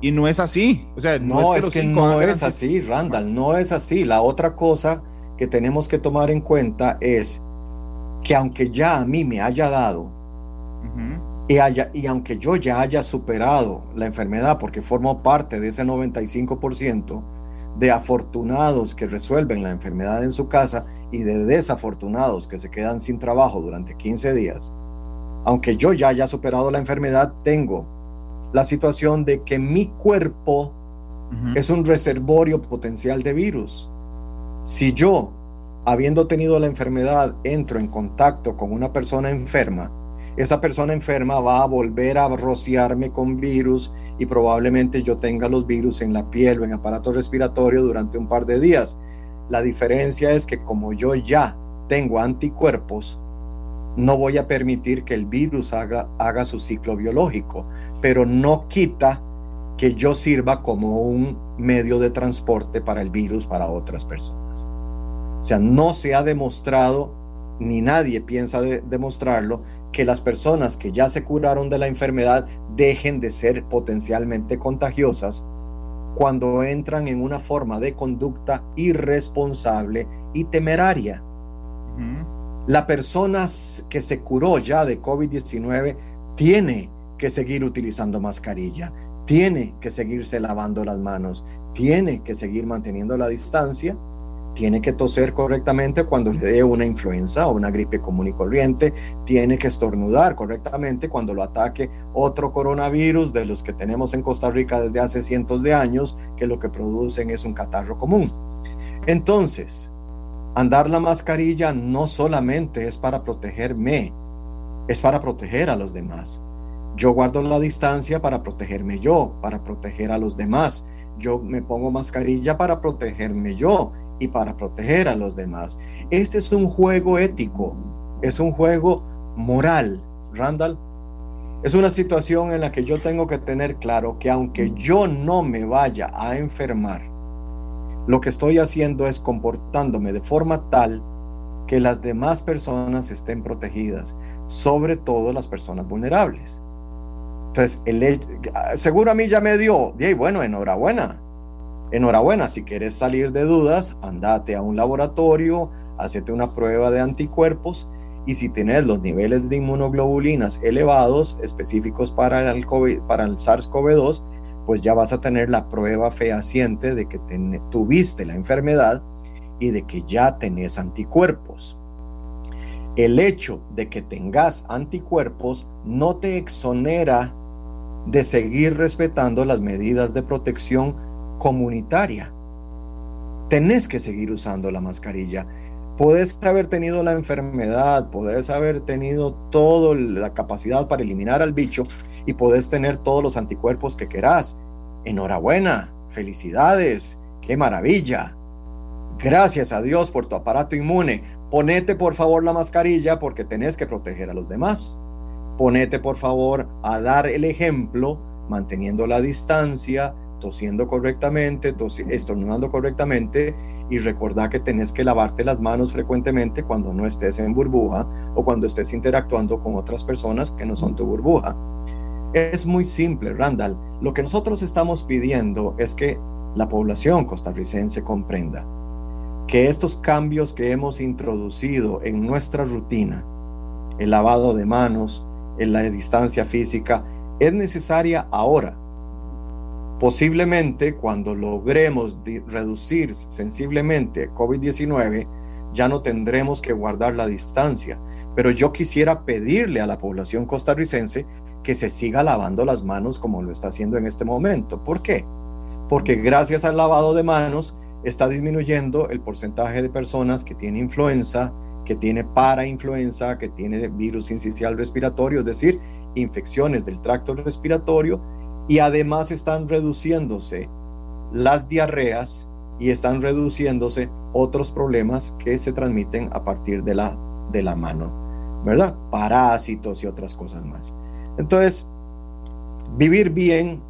y no es así. O sea, no, es que, no es así, Randall, no es así. La otra cosa que tenemos que tomar en cuenta es que aunque ya a mí me haya dado, y, haya, y aunque yo ya haya superado la enfermedad porque formo parte de ese 95%, de afortunados que resuelven la enfermedad en su casa y de desafortunados que se quedan sin trabajo durante 15 días, aunque yo ya haya superado la enfermedad, tengo la situación de que mi cuerpo es un reservorio potencial de virus. Si yo habiendo tenido la enfermedad, entro en contacto con una persona enferma, esa persona enferma va a volver a rociarme con virus y probablemente yo tenga los virus en la piel o en aparato respiratorio durante un par de días. La diferencia es que como yo ya tengo anticuerpos, no voy a permitir que el virus haga, haga su ciclo biológico, pero no quita que yo sirva como un medio de transporte para el virus para otras personas. O sea, no se ha demostrado, ni nadie piensa demostrarlo, que las personas que ya se curaron de la enfermedad dejen de ser potencialmente contagiosas cuando entran en una forma de conducta irresponsable y temeraria. La persona que se curó ya de COVID-19 tiene que seguir utilizando mascarilla, tiene que seguirse lavando las manos, tiene que seguir manteniendo la distancia tiene que toser correctamente cuando le dé una influenza o una gripe común y corriente, tiene que estornudar correctamente cuando lo ataque otro coronavirus de los que tenemos en Costa Rica desde hace cientos de años, que lo que producen es un catarro común. Entonces, andar la mascarilla no solamente es para protegerme, es para proteger a los demás. Yo guardo la distancia para protegerme yo, para proteger a los demás. Yo me pongo mascarilla para protegerme yo y para proteger a los demás. Este es un juego ético, es un juego moral, Randall. Es una situación en la que yo tengo que tener claro que aunque yo no me vaya a enfermar, lo que estoy haciendo es comportándome de forma tal que las demás personas estén protegidas, sobre todo las personas vulnerables. Entonces, seguro a mí ya me dio, y bueno, enhorabuena, Enhorabuena, si quieres salir de dudas, andate a un laboratorio, hacete una prueba de anticuerpos y si tienes los niveles de inmunoglobulinas elevados específicos para el, el SARS-CoV-2, pues ya vas a tener la prueba fehaciente de que tuviste la enfermedad y de que ya tenés anticuerpos. El hecho de que tengas anticuerpos no te exonera de seguir respetando las medidas de protección comunitaria. Tenés que seguir usando la mascarilla. Puedes haber tenido la enfermedad, puedes haber tenido toda la capacidad para eliminar al bicho y puedes tener todos los anticuerpos que querás. Enhorabuena, felicidades, qué maravilla. Gracias a Dios por tu aparato inmune. Ponete por favor la mascarilla porque tenés que proteger a los demás. Ponete por favor a dar el ejemplo manteniendo la distancia, tosiendo correctamente, estornudando correctamente y recordar que tenés que lavarte las manos frecuentemente cuando no estés en burbuja o cuando estés interactuando con otras personas que no son tu burbuja. Es muy simple, Randall. Lo que nosotros estamos pidiendo es que la población costarricense comprenda que estos cambios que hemos introducido en nuestra rutina, el lavado de manos, en la distancia física, es necesaria ahora Posiblemente cuando logremos reducir sensiblemente COVID-19, ya no tendremos que guardar la distancia. Pero yo quisiera pedirle a la población costarricense que se siga lavando las manos como lo está haciendo en este momento. ¿Por qué? Porque gracias al lavado de manos está disminuyendo el porcentaje de personas que tiene influenza, que tiene parainfluenza, que tiene virus incisional respiratorio, es decir, infecciones del tracto respiratorio y además están reduciéndose las diarreas y están reduciéndose otros problemas que se transmiten a partir de la, de la mano, ¿verdad? Parásitos y otras cosas más. Entonces, vivir bien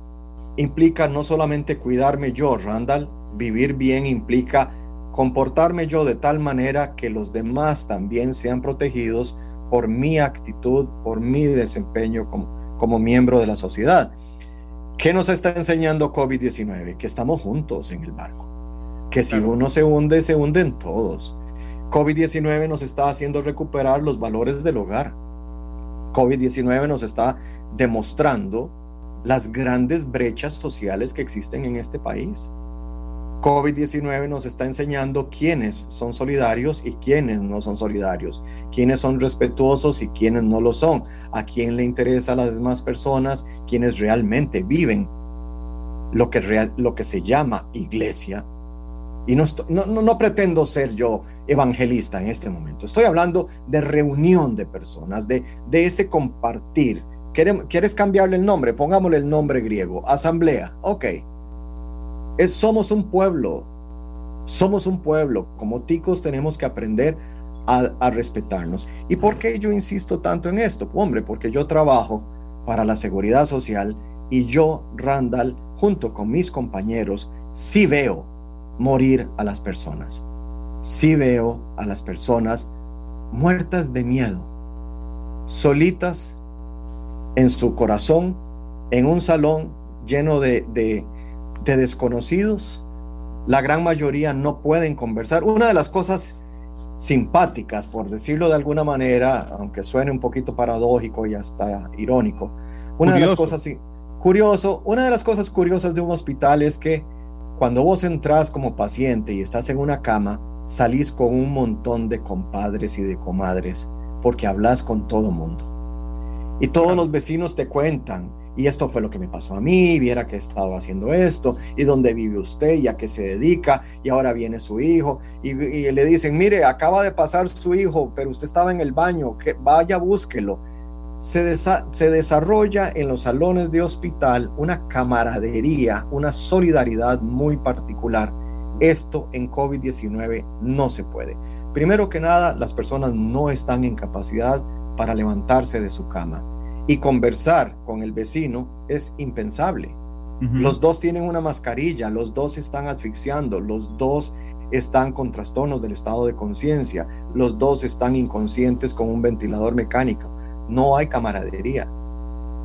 implica no solamente cuidarme yo, Randall, vivir bien implica comportarme yo de tal manera que los demás también sean protegidos por mi actitud, por mi desempeño como, como miembro de la sociedad. ¿Qué nos está enseñando COVID-19? Que estamos juntos en el barco. Que si uno se hunde, se hunden todos. COVID-19 nos está haciendo recuperar los valores del hogar. COVID-19 nos está demostrando las grandes brechas sociales que existen en este país. COVID-19 nos está enseñando quiénes son solidarios y quiénes no son solidarios, quiénes son respetuosos y quiénes no lo son, a quién le interesa a las demás personas, quienes realmente viven lo que, real, lo que se llama iglesia Y no, no, no, pretendo ser yo evangelista en este momento. Estoy hablando de reunión de personas, de, de ese compartir. ¿Quieres cambiarle el nombre? Pongámosle el nombre griego. Asamblea. Ok. Somos un pueblo. Somos un pueblo. Como ticos tenemos que aprender a, respetarnos. ¿Y por qué yo insisto tanto en esto? Hombre, porque yo trabajo para la seguridad social y yo, Randall, junto con mis compañeros, sí veo morir a las personas. Sí veo a las personas muertas de miedo, solitas en su corazón, en un salón lleno de, desconocidos. La gran mayoría no pueden conversar. Una de las cosas simpáticas, por decirlo de alguna manera, aunque suene un poquito paradójico y hasta irónico, una de las cosas curioso, una de las cosas curiosas de un hospital es que cuando vos entras como paciente y estás en una cama, salís con un montón de compadres y de comadres porque hablas con todo mundo. Y todos los vecinos te cuentan, y esto fue lo que me pasó a mí, viera que he estado haciendo esto, y dónde vive usted, y a qué se dedica, y ahora viene su hijo, y, le dicen, mire, acaba de pasar su hijo, pero usted estaba en el baño, que vaya, búsquelo. Se, desarrolla en los salones de hospital una camaradería, una solidaridad muy particular. Esto en COVID-19 no se puede. Primero que nada, las personas no están en capacidad para levantarse de su cama y conversar con el vecino es impensable. Los dos tienen una mascarilla, los dos están asfixiando, los dos están con trastornos del estado de conciencia, los dos están inconscientes con un ventilador mecánico. No hay camaradería.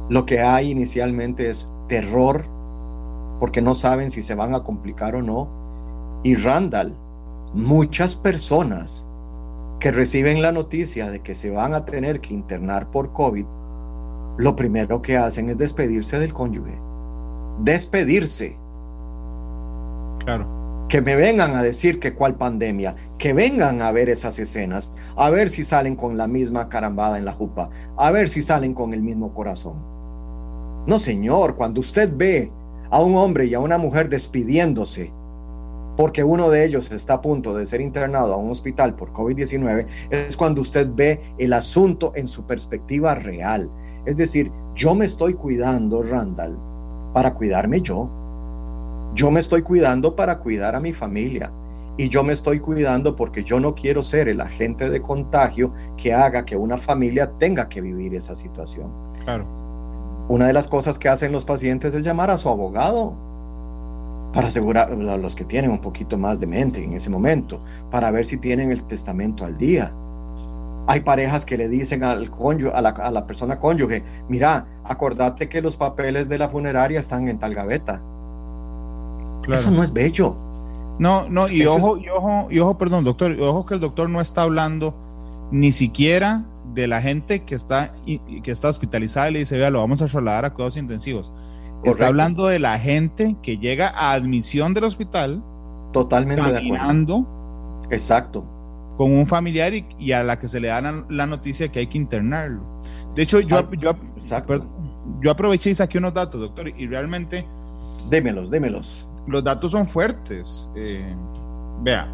Lo que hay inicialmente es terror porque no saben si se van a complicar o no. Y Randall, muchas personas que reciben la noticia de que se van a tener que internar por COVID, lo primero que hacen es despedirse del cónyuge. Despedirse. Claro. Que me vengan a decir que cuál pandemia, que vengan a ver esas escenas, a ver si salen con la misma carambada en la jupa, a ver si salen con el mismo corazón. No, señor, cuando usted ve a un hombre y a una mujer despidiéndose, porque uno de ellos está a punto de ser internado a un hospital por COVID-19, es cuando usted ve el asunto en su perspectiva real. Es decir, yo me estoy cuidando, Randall, para cuidarme yo. Yo me estoy cuidando para cuidar a mi familia. Y yo me estoy cuidando porque yo no quiero ser el agente de contagio que haga que una familia tenga que vivir esa situación. Claro. Una de las cosas que hacen los pacientes es llamar a su abogado para asegurar a los que tienen un poquito más de mente en ese momento, para ver si tienen el testamento al día. Hay parejas que le dicen al a, la, persona cónyuge, mira, acordate que los papeles de la funeraria están en tal gaveta. Eso no es bello. No, no, y ojo, y ojo, y ojo, perdón, doctor, y ojo que el doctor no está hablando ni siquiera de la gente que está, que está hospitalizada y le dice, vea, lo vamos a trasladar a cuidados intensivos. Está hablando de la gente que llega a admisión del hospital. Totalmente de acuerdo. Exacto. Con un familiar y, a la que se le da la, noticia que hay que internarlo. De hecho, yo, ah, yo, yo aproveché y saqué unos datos, doctor, y realmente. Démelos, démelos. Los datos son fuertes. Eh, vea,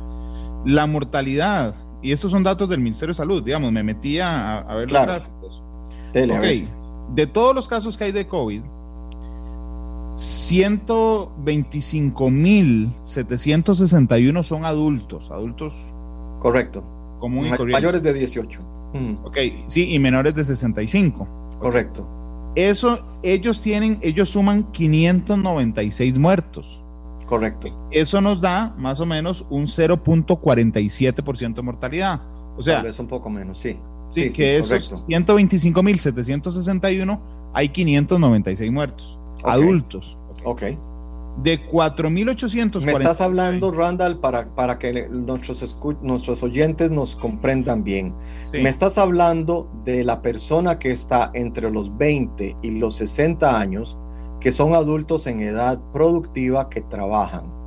la mortalidad, y estos son datos del Ministerio de Salud, digamos, me metí a, ver los gráficos. ok, de todos los casos que hay de COVID, 125.761 son adultos, adultos. Correcto. Común Mayores de 18. Ok, sí, y menores de 65. Correcto. Eso, ellos tienen, ellos suman 596 muertos. Correcto. Eso nos da más o menos un 0.47% de mortalidad. O sea, Tal vez un poco menos, sí. Sí, que esos 125.761 hay 596 muertos adultos. Ok. De 4.800. Me estás hablando, Randall, para, para que nuestros, nuestros oyentes nos comprendan bien. Me estás hablando de la persona que está entre los 20 y los 60 años, que son adultos en edad productiva que trabajan.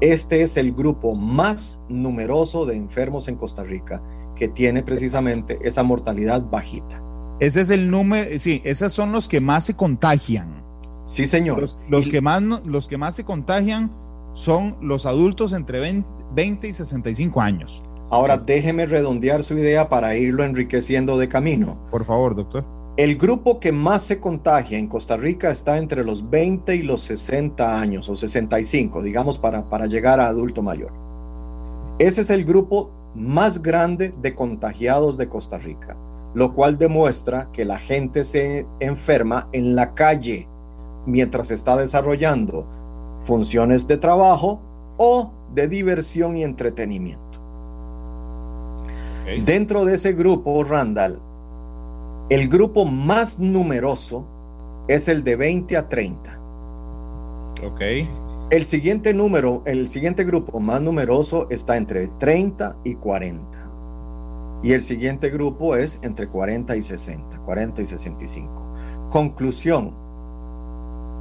Este es el grupo más numeroso de enfermos en Costa Rica, que tiene precisamente esa mortalidad bajita. Ese es el número, sí, esos son los que más se contagian. Sí, señor. Los, que, más, los que más se contagian son los adultos entre 20, y 65 años. Ahora déjeme redondear su idea para irlo enriqueciendo de camino. Por favor, doctor. El grupo que más se contagia en Costa Rica está entre los 20 y los 60 años o 65, digamos, para, para llegar a adulto mayor. Ese es el grupo más grande de contagiados de Costa Rica, lo cual demuestra que la gente se enferma en la calle mientras está desarrollando funciones de trabajo o de diversión y entretenimiento. Dentro de ese grupo, Randall, el grupo más numeroso es el de 20 a 30. Ok. El siguiente número, el siguiente grupo más numeroso está entre 30 y 40. Y el siguiente grupo es entre 40 y 60, 40 y 65. Conclusión,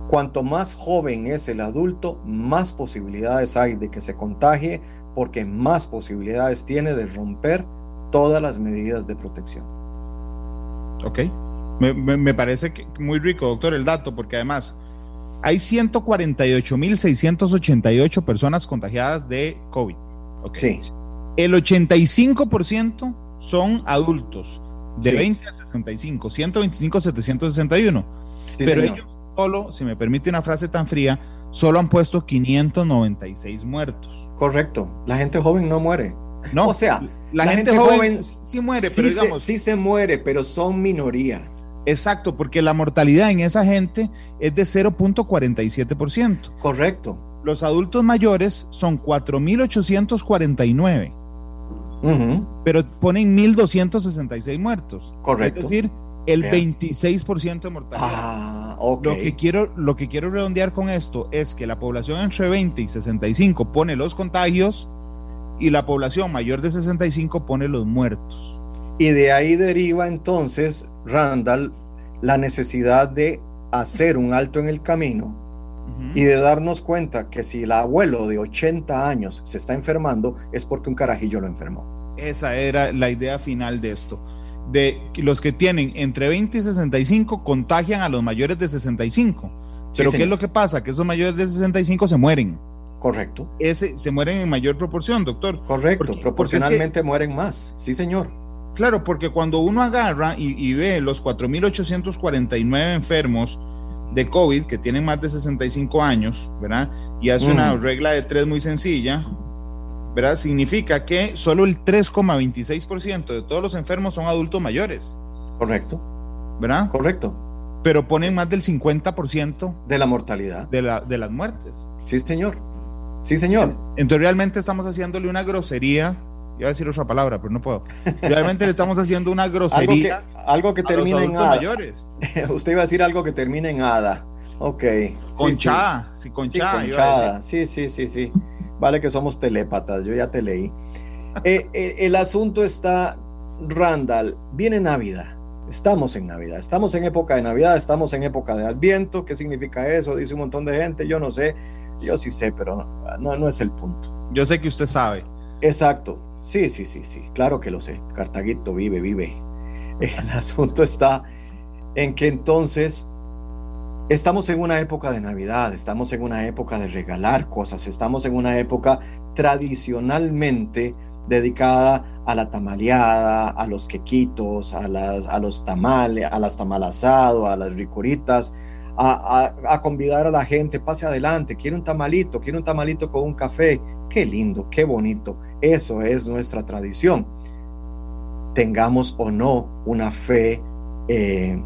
cuanto más joven es el adulto, más posibilidades hay de que se contagie porque más posibilidades tiene de romper todas las medidas de protección. Ok, me, me parece que muy rico, doctor, el dato, porque además hay 148.688 personas contagiadas de COVID. Sí. El 85% son adultos de 20 a 65, 125 761. pero ellos solo, si me permite una frase tan fría, solo han puesto 596 muertos. Correcto. La gente joven no muere. No, o sea, la, gente, joven, sí muere, pero digamos. sí se muere, pero son minoría. Exacto, porque la mortalidad en esa gente es de 0.47%. Correcto. Los adultos mayores son 4.849. Pero ponen 1.266 muertos. Correcto. Es decir, el 26% de mortalidad. Ah, lo, que quiero, lo que quiero redondear con esto es que la población entre 20 y 65 pone los contagios y la población mayor de 65 pone los muertos. Y de ahí deriva entonces, Randall, la necesidad de hacer un alto en el camino y de darnos cuenta que si el abuelo de 80 años se está enfermando es porque un carajillo lo enfermó. Esa era la idea final de esto. De los que tienen entre 20 y 65 contagian a los mayores de 65. Pero ¿qué es lo que pasa? Que esos mayores de 65 se mueren. Correcto. Ese, se mueren en mayor proporción, doctor. Correcto, proporcionalmente mueren más. Sí, señor. Claro, porque cuando uno agarra y, ve los 4.849 enfermos de COVID que tienen más de 65 años, ¿verdad? Y hace una regla de tres muy sencilla, ¿verdad? Significa que solo el 3,26% de todos los enfermos son adultos mayores. Correcto. ¿Verdad? Correcto. Pero ponen más del 50% de la mortalidad. De, la, de las muertes. Sí, señor. Sí, señor. Entonces realmente estamos haciéndole una grosería Iba a decir otra palabra, pero no puedo. Realmente le estamos haciendo una grosería. algo que, termine en ada. mayores. [LAUGHS] Usted iba a decir algo que termine en ada. Ok. Conchada, sí, conchada. Sí, sí, sí, sí, Vale que somos telépatas, yo ya te leí. Eh, eh, el asunto está, Randall, viene Navidad. Estamos en Navidad, estamos en época de Navidad, estamos en época de Adviento. ¿Qué significa eso? Dice un montón de gente, yo no sé, yo sí sé, pero no, no es el punto. Yo sé que usted sabe. Exacto. Sí, sí, sí, sí, claro que lo sé. Cartaguito vive, vive. El asunto está en que entonces estamos en una época de Navidad, estamos en una época de regalar cosas, estamos en una época tradicionalmente dedicada a la tamaleada, a los quequitos, a, las, a los tamales, a las tamalasadas, a las ricuritas, a, convidar a la gente, pase adelante, quiere un tamalito, quiere un tamalito con un café, qué lindo, qué bonito, eso es nuestra tradición. Tengamos o no una fe eh,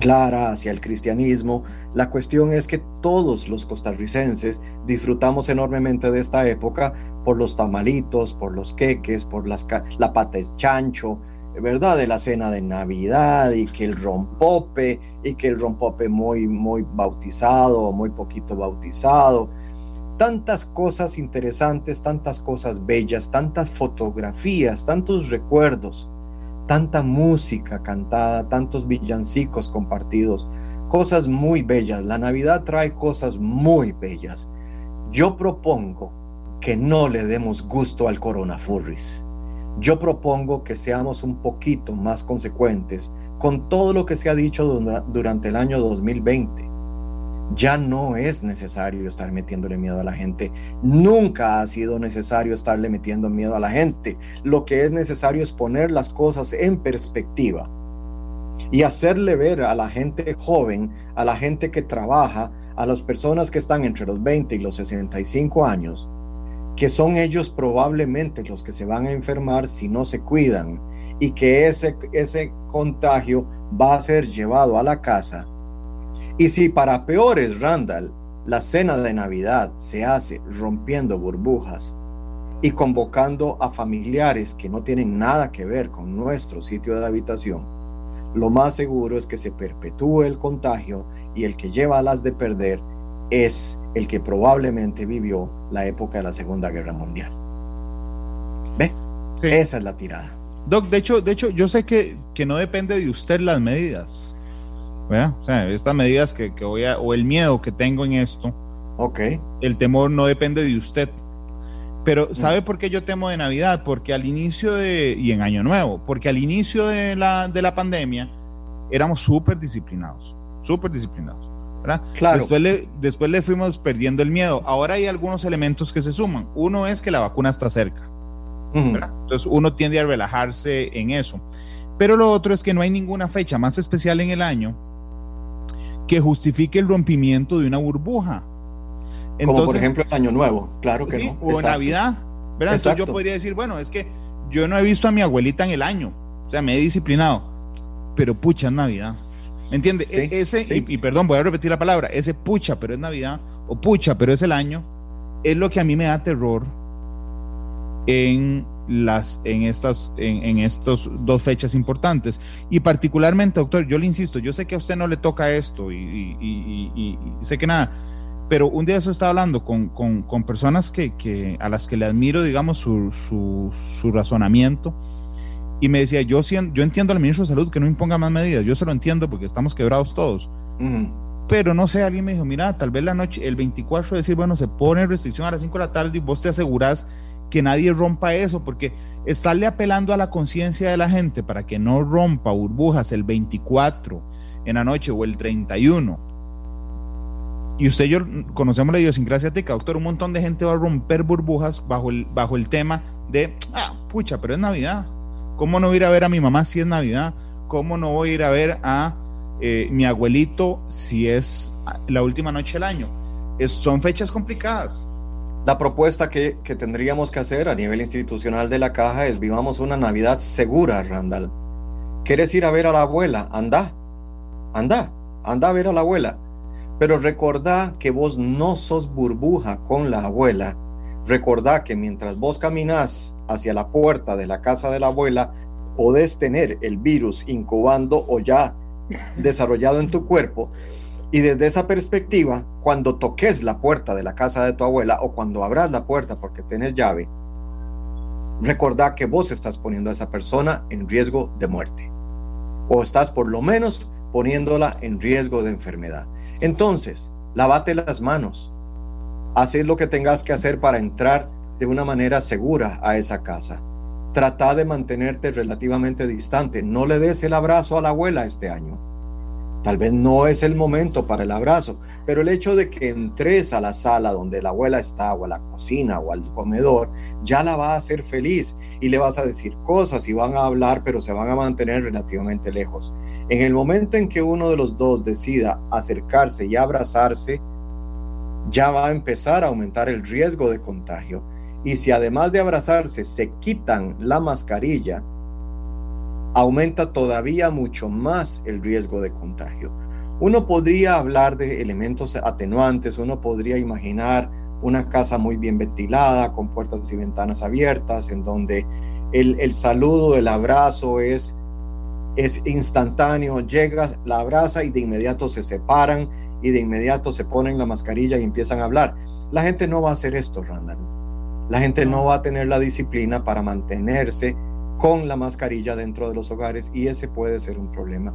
clara hacia el cristianismo, la cuestión es que todos los costarricenses disfrutamos enormemente de esta época por los tamalitos, por los queques, por las, la pata es chancho, ¿verdad? De la cena de Navidad y que el rompope y que el rompope muy, muy bautizado o muy poquito bautizado. Tantas cosas interesantes, tantas cosas bellas, tantas fotografías, tantos recuerdos, tanta música cantada, tantos villancicos compartidos, cosas muy bellas. La Navidad trae cosas muy bellas. Yo propongo que no le demos gusto al coronafurris yo propongo que seamos un poquito más consecuentes con todo lo que se ha dicho durante el año 2020. Ya no es necesario estar metiéndole miedo a la gente. Nunca ha sido necesario estarle metiendo miedo a la gente. Lo que es necesario es poner las cosas en perspectiva y hacerle ver a la gente joven, a la gente que trabaja, a las personas que están entre los 20 y los 65 años, que son ellos probablemente los que se van a enfermar si no se cuidan y que ese, ese contagio va a ser llevado a la casa. Y si para peores, Randall, la cena de Navidad se hace rompiendo burbujas y convocando a familiares que no tienen nada que ver con nuestro sitio de habitación, lo más seguro es que se perpetúe el contagio y el que lleva a las de perder es el que probablemente vivió la época de la Segunda Guerra Mundial. ¿Ve? Esa es la tirada. Doc, de hecho, de hecho yo sé que, que no depende de usted las medidas. O sea, estas medidas que, que, voy a, o el miedo que tengo en esto, ok el temor no depende de usted. Pero ¿sabe por qué yo temo de Navidad? Porque al inicio de, y en Año Nuevo, porque al inicio de la, de la pandemia éramos súper disciplinados, súper disciplinados. ¿verdad? Claro. Después, le, después le fuimos perdiendo el miedo. Ahora hay algunos elementos que se suman. Uno es que la vacuna está cerca. ¿verdad? Entonces uno tiende a relajarse en eso. Pero lo otro es que no hay ninguna fecha más especial en el año que justifique el rompimiento de una burbuja. Entonces, Como por ejemplo el Año Nuevo, claro que sí, no. O Exacto. Navidad, ¿verdad? Entonces yo podría decir, bueno, es que yo no he visto a mi abuelita en el año, o sea, me he disciplinado, pero pucha, es Navidad. ¿Me entiende? Sí, ese, sí. Y, y, perdón, voy a repetir la palabra, ese pucha, pero es Navidad, o pucha, pero es el año, es lo que a mí me da terror en las en estas en, en estas dos fechas importantes y particularmente doctor yo le insisto yo sé que a usted no le toca esto y, y, y, y sé que nada pero un día eso estaba hablando con, con, con personas que, que, a las que le admiro digamos su, su, su razonamiento y me decía yo yo entiendo al ministro de salud que no imponga más medidas yo se lo entiendo porque estamos quebrados todos uh -huh. pero no sé alguien me dijo mira tal vez la noche el 24 decir bueno se pone restricción a las 5 de la tarde y vos te asegurás que nadie rompa eso, porque estarle apelando a la conciencia de la gente para que no rompa burbujas el 24 en la noche o el 31. Y usted y yo conocemos la idiosincrasia tica, doctor, un montón de gente va a romper burbujas bajo el, bajo el tema de, ah, pucha, pero es Navidad. ¿Cómo no voy a ir a ver a mi mamá si es Navidad? ¿Cómo no voy a ir a ver a eh, mi abuelito si es la última noche del año? Son fechas complicadas. La propuesta que, que, tendríamos que hacer a nivel institucional de la caja es vivamos una Navidad segura, Randall. ¿Quieres ir a ver a la abuela? Anda, anda, anda a ver a la abuela. Pero recordá que vos no sos burbuja con la abuela. Recordá que mientras vos caminás hacia la puerta de la casa de la abuela, podés tener el virus incubando o ya desarrollado en tu cuerpo y desde esa perspectiva, cuando toques la puerta de la casa de tu abuela o cuando abras la puerta porque tienes llave, recordá que vos estás poniendo a esa persona en riesgo de muerte. O estás por lo menos poniéndola en riesgo de enfermedad. Entonces, lávate las manos. Haz lo que tengas que hacer para entrar de una manera segura a esa casa. Trata de mantenerte relativamente distante. No le des el abrazo a la abuela este año Tal vez no es el momento para el abrazo, pero el hecho de que entres a la sala donde la abuela está, o a la cocina, o al comedor, ya la va a hacer feliz y le vas a decir cosas y van a hablar, pero se van a mantener relativamente lejos. En el momento en que uno de los dos decida acercarse y abrazarse, ya va a empezar a aumentar el riesgo de contagio. Y si además de abrazarse se quitan la mascarilla, aumenta todavía mucho más el riesgo de contagio. Uno podría hablar de elementos atenuantes, uno podría imaginar una casa muy bien ventilada, con puertas y ventanas abiertas, en donde el, el saludo, el abrazo es, es instantáneo, llega, la abraza y de inmediato se separan y de inmediato se ponen la mascarilla y empiezan a hablar. La gente no va a hacer esto, Randall. La gente no va a tener la disciplina para mantenerse con la mascarilla dentro de los hogares y ese puede ser un problema.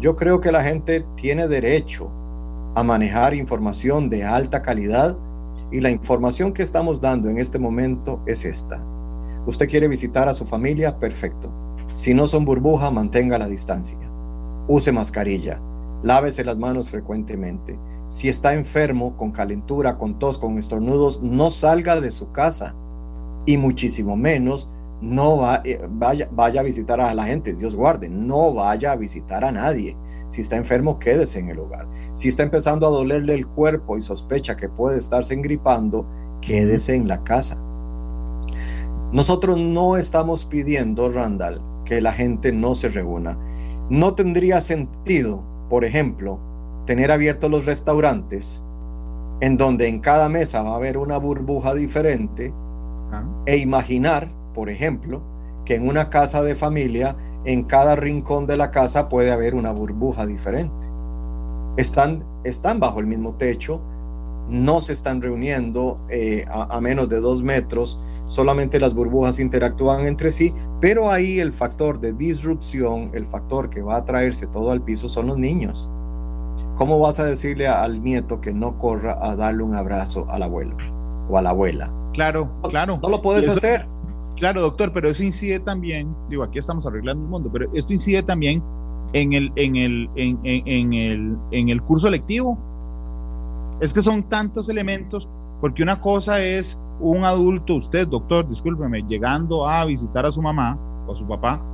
Yo creo que la gente tiene derecho a manejar información de alta calidad y la información que estamos dando en este momento es esta. Usted quiere visitar a su familia, perfecto. Si no son burbuja, mantenga la distancia. Use mascarilla. Lávese las manos frecuentemente. si está enfermo, con calentura, con tos, con estornudos, no salga de su casa y muchísimo menos no va, eh, vaya, vaya a visitar a la gente, Dios guarde, no vaya a visitar a nadie. Si está enfermo, quédese en el hogar. Si está empezando a dolerle el cuerpo y sospecha que puede estarse engripando, quédese en la casa. Nosotros no estamos pidiendo, Randall, que la gente no se reúna. No tendría sentido, por ejemplo, tener abiertos los restaurantes en donde en cada mesa va a haber una burbuja diferente e imaginar, por ejemplo, que en una casa de familia, en cada rincón de la casa puede haber una burbuja diferente. Están, están bajo el mismo techo, no se están reuniendo eh, a, a menos de dos metros, solamente las burbujas interactúan entre sí, pero ahí el factor de disrupción, el factor que va a traerse todo al piso son los niños. ¿Cómo vas a decirle al nieto que no corra a darle un abrazo al abuelo o a la abuela? Claro, claro. No lo puedes hacer. Claro, doctor, pero eso incide también, digo, aquí estamos arreglando el mundo, pero esto incide también en el, en el, en, el, en el curso lectivo. Es que son tantos elementos, porque una cosa es un adulto, usted, doctor, discúlpeme, llegando a visitar a su mamá o a su papá,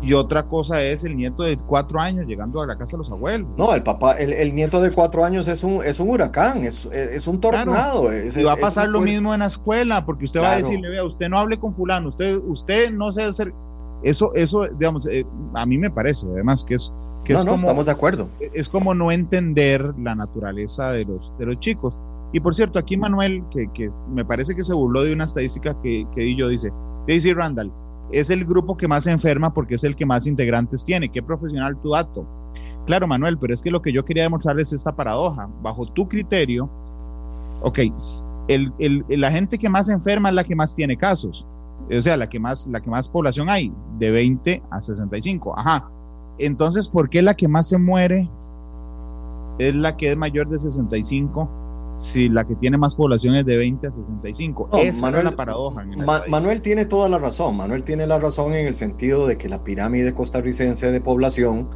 y otra cosa es el nieto de cuatro años llegando a la casa de los abuelos. No, el papá, el, nieto de cuatro años es un, es un huracán, es, es un tornado. y va a pasar lo mismo en la escuela, porque usted va a decirle, vea, usted no hable con fulano, usted, usted no se hacer. Eso, eso, digamos, eh, a mí me parece, además, que es. Que no, es no, como, estamos de acuerdo. Es como no entender la naturaleza de los, de los chicos. Y por cierto, aquí Manuel, que, que me parece que se burló de una estadística que, que di yo, dice, Daisy Randall, es el grupo que más se enferma porque es el que más integrantes tiene. ¿Qué profesional tu dato? Claro, Manuel, pero es que lo que yo quería demostrarles es esta paradoja. Bajo tu criterio, ok, el, la gente que más se enferma es la que más tiene casos. O sea, la que más, la que más población hay, de 20 a 65. Ajá. Entonces, ¿por qué la que más se muere es la que es mayor de 65 si la que tiene más población es de 20 a 65. No, Esa Manuel, es la paradoja. Ma Manuel tiene toda la razón. Manuel tiene la razón en el sentido de que la pirámide costarricense de población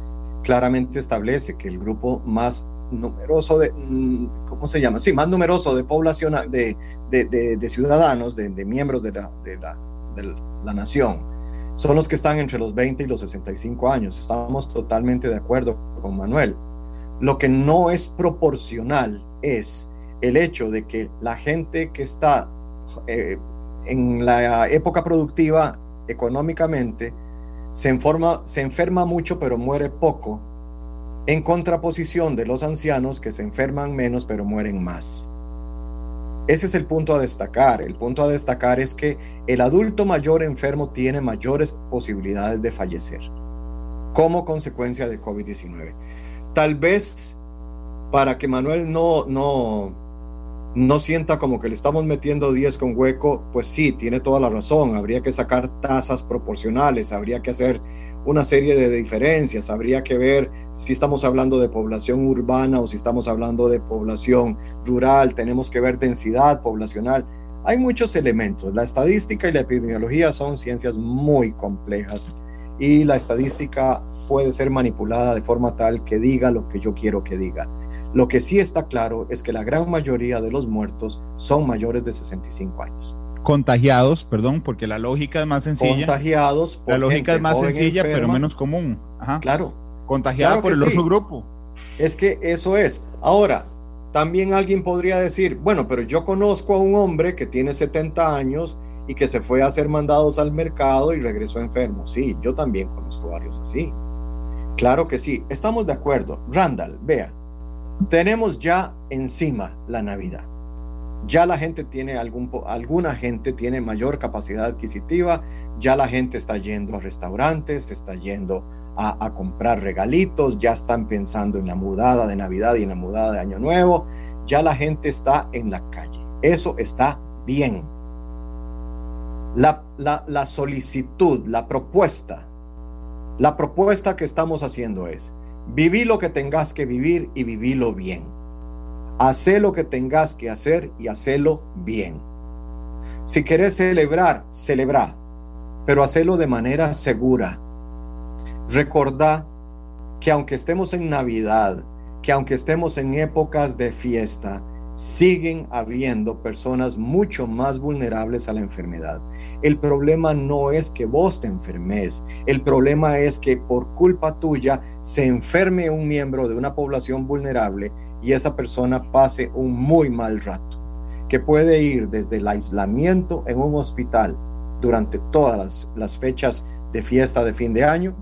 claramente establece que el grupo más numeroso de, mm, ¿cómo se llama? Sí, más numeroso de población, de, de, de, de ciudadanos, de, miembros de la, la, de la nación, son los que están entre los 20 y los 65 años. Estamos totalmente de acuerdo con Manuel. Lo que no es proporcional es el hecho de que la gente que está eh, en la época productiva económicamente se, se enferma mucho pero muere poco, en contraposición de los ancianos que se enferman menos pero mueren más. Ese es el punto a destacar. El punto a destacar es que el adulto mayor enfermo tiene mayores posibilidades de fallecer como consecuencia de COVID-19. Tal vez para que Manuel no, no, no sienta como que le estamos metiendo 10 con hueco, pues sí, tiene toda la razón. Habría que sacar tasas proporcionales, habría que hacer una serie de diferencias, habría que ver si estamos hablando de población urbana o si estamos hablando de población rural, tenemos que ver densidad poblacional. Hay muchos elementos. La estadística y la epidemiología son ciencias muy complejas y la estadística puede ser manipulada de forma tal que diga lo que yo quiero que diga. Lo que sí está claro es que la gran mayoría de los muertos son mayores de 65 años. Contagiados, perdón, porque la lógica es más sencilla. Contagiados. la lógica es más sencilla, pero menos común. Ajá. Claro. Contagiada por el otro grupo. Es que eso es. Ahora, también alguien podría decir, bueno, pero yo conozco a un hombre que tiene 70 años y que se fue a hacer mandados al mercado y regresó enfermo. Sí, yo también conozco varios así. Claro que sí, estamos de acuerdo. Randall, vea, tenemos ya encima la Navidad. Ya la gente tiene algún, alguna gente tiene mayor capacidad adquisitiva, ya la gente está yendo a restaurantes, está yendo a, comprar regalitos, ya están pensando en la mudada de Navidad y en la mudada de Año Nuevo, ya la gente está en la calle. Eso está bien. La, la, solicitud, la propuesta, la propuesta que estamos haciendo es, Viví lo que tengas que vivir y vivilo bien. Hacé lo que tengas que hacer y hacelo bien. Si querés celebrar, celebra, pero hacelo de manera segura. Recordá que aunque estemos en Navidad, que aunque estemos en épocas de fiesta, siguen habiendo personas mucho más vulnerables a la enfermedad. El problema no es que vos te enfermes, el problema es que por culpa tuya se enferme un miembro de una población vulnerable y esa persona pase un muy mal rato, que puede ir desde el aislamiento en un hospital durante todas las, fechas de fiesta de fin de año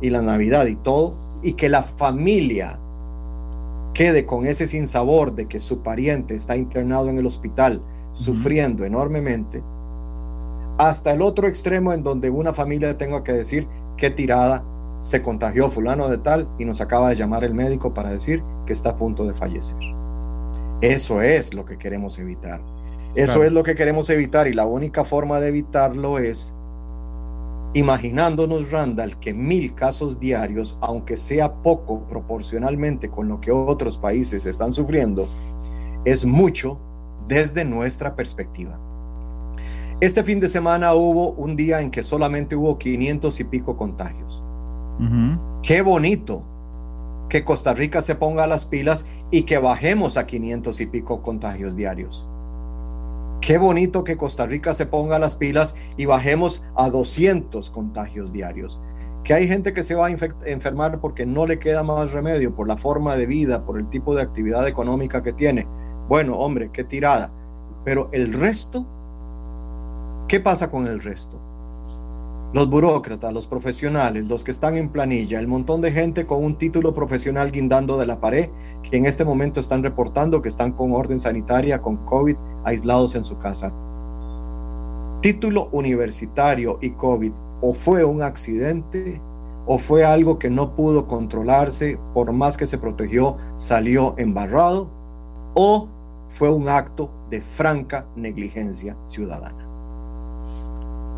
y la Navidad y todo, y que la familia quede con ese sinsabor de que su pariente está internado en el hospital sufriendo enormemente, hasta el otro extremo en donde una familia tenga que decir qué tirada se contagió fulano de tal y nos acaba de llamar el médico para decir que está a punto de fallecer. Eso es lo que queremos evitar. Eso es lo que queremos evitar y la única forma de evitarlo es Imaginándonos, Randall, que mil casos diarios, aunque sea poco proporcionalmente con lo que otros países están sufriendo, es mucho desde nuestra perspectiva. Este fin de semana hubo un día en que solamente hubo 500 y pico contagios. Qué bonito que Costa Rica se ponga a las pilas y que bajemos a 500 y pico contagios diarios. Qué bonito que Costa Rica se ponga las pilas y bajemos a 200 contagios diarios. Que hay gente que se va a enfermar porque no le queda más remedio por la forma de vida, por el tipo de actividad económica que tiene. Bueno, hombre, qué tirada. Pero el resto, ¿qué pasa con el resto? Los burócratas, los profesionales, los que están en planilla, el montón de gente con un título profesional guindando de la pared, que en este momento están reportando que están con orden sanitaria, con COVID, aislados en su casa. Título universitario y COVID, o fue un accidente, o fue algo que no pudo controlarse, por más que se protegió, salió embarrado, o fue un acto de franca negligencia ciudadana.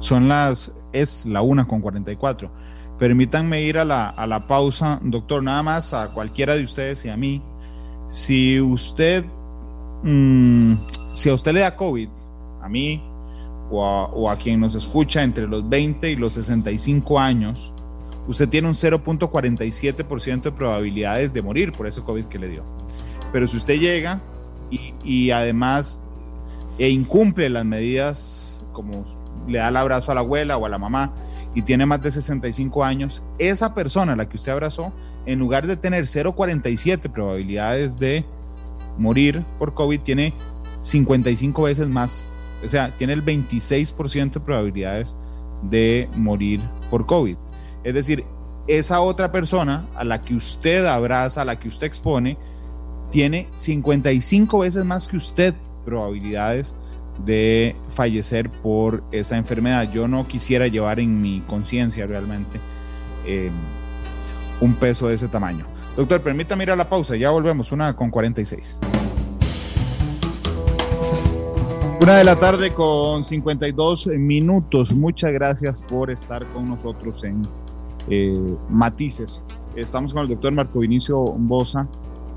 Son las es la una con 44. Permítanme ir a la, a la pausa, doctor, nada más a cualquiera de ustedes y a mí. Si usted, mm, si a usted le da COVID, a mí o a, o quien nos escucha entre los 20 y los 65 años, usted tiene un 0.47% de probabilidades de morir por ese COVID que le dio. Pero si usted llega y, y además e incumple las medidas como le da el abrazo a la abuela o a la mamá y tiene más de 65 años, esa persona a la que usted abrazó, en lugar de tener 0,47 probabilidades de morir por COVID, tiene 55 veces más. O sea, tiene el 26% de probabilidades de morir por COVID. Es decir, esa otra persona a la que usted abraza, a la que usted expone, tiene 55 veces más que usted probabilidades de fallecer por esa enfermedad. Yo no quisiera llevar en mi conciencia realmente eh, un peso de ese tamaño. Doctor, permítame ir a la pausa, ya volvemos, una con 46. Una de la tarde con 52 minutos. Muchas gracias por estar con nosotros en eh, Matices. Estamos con el doctor Marco Vinicio Bosa,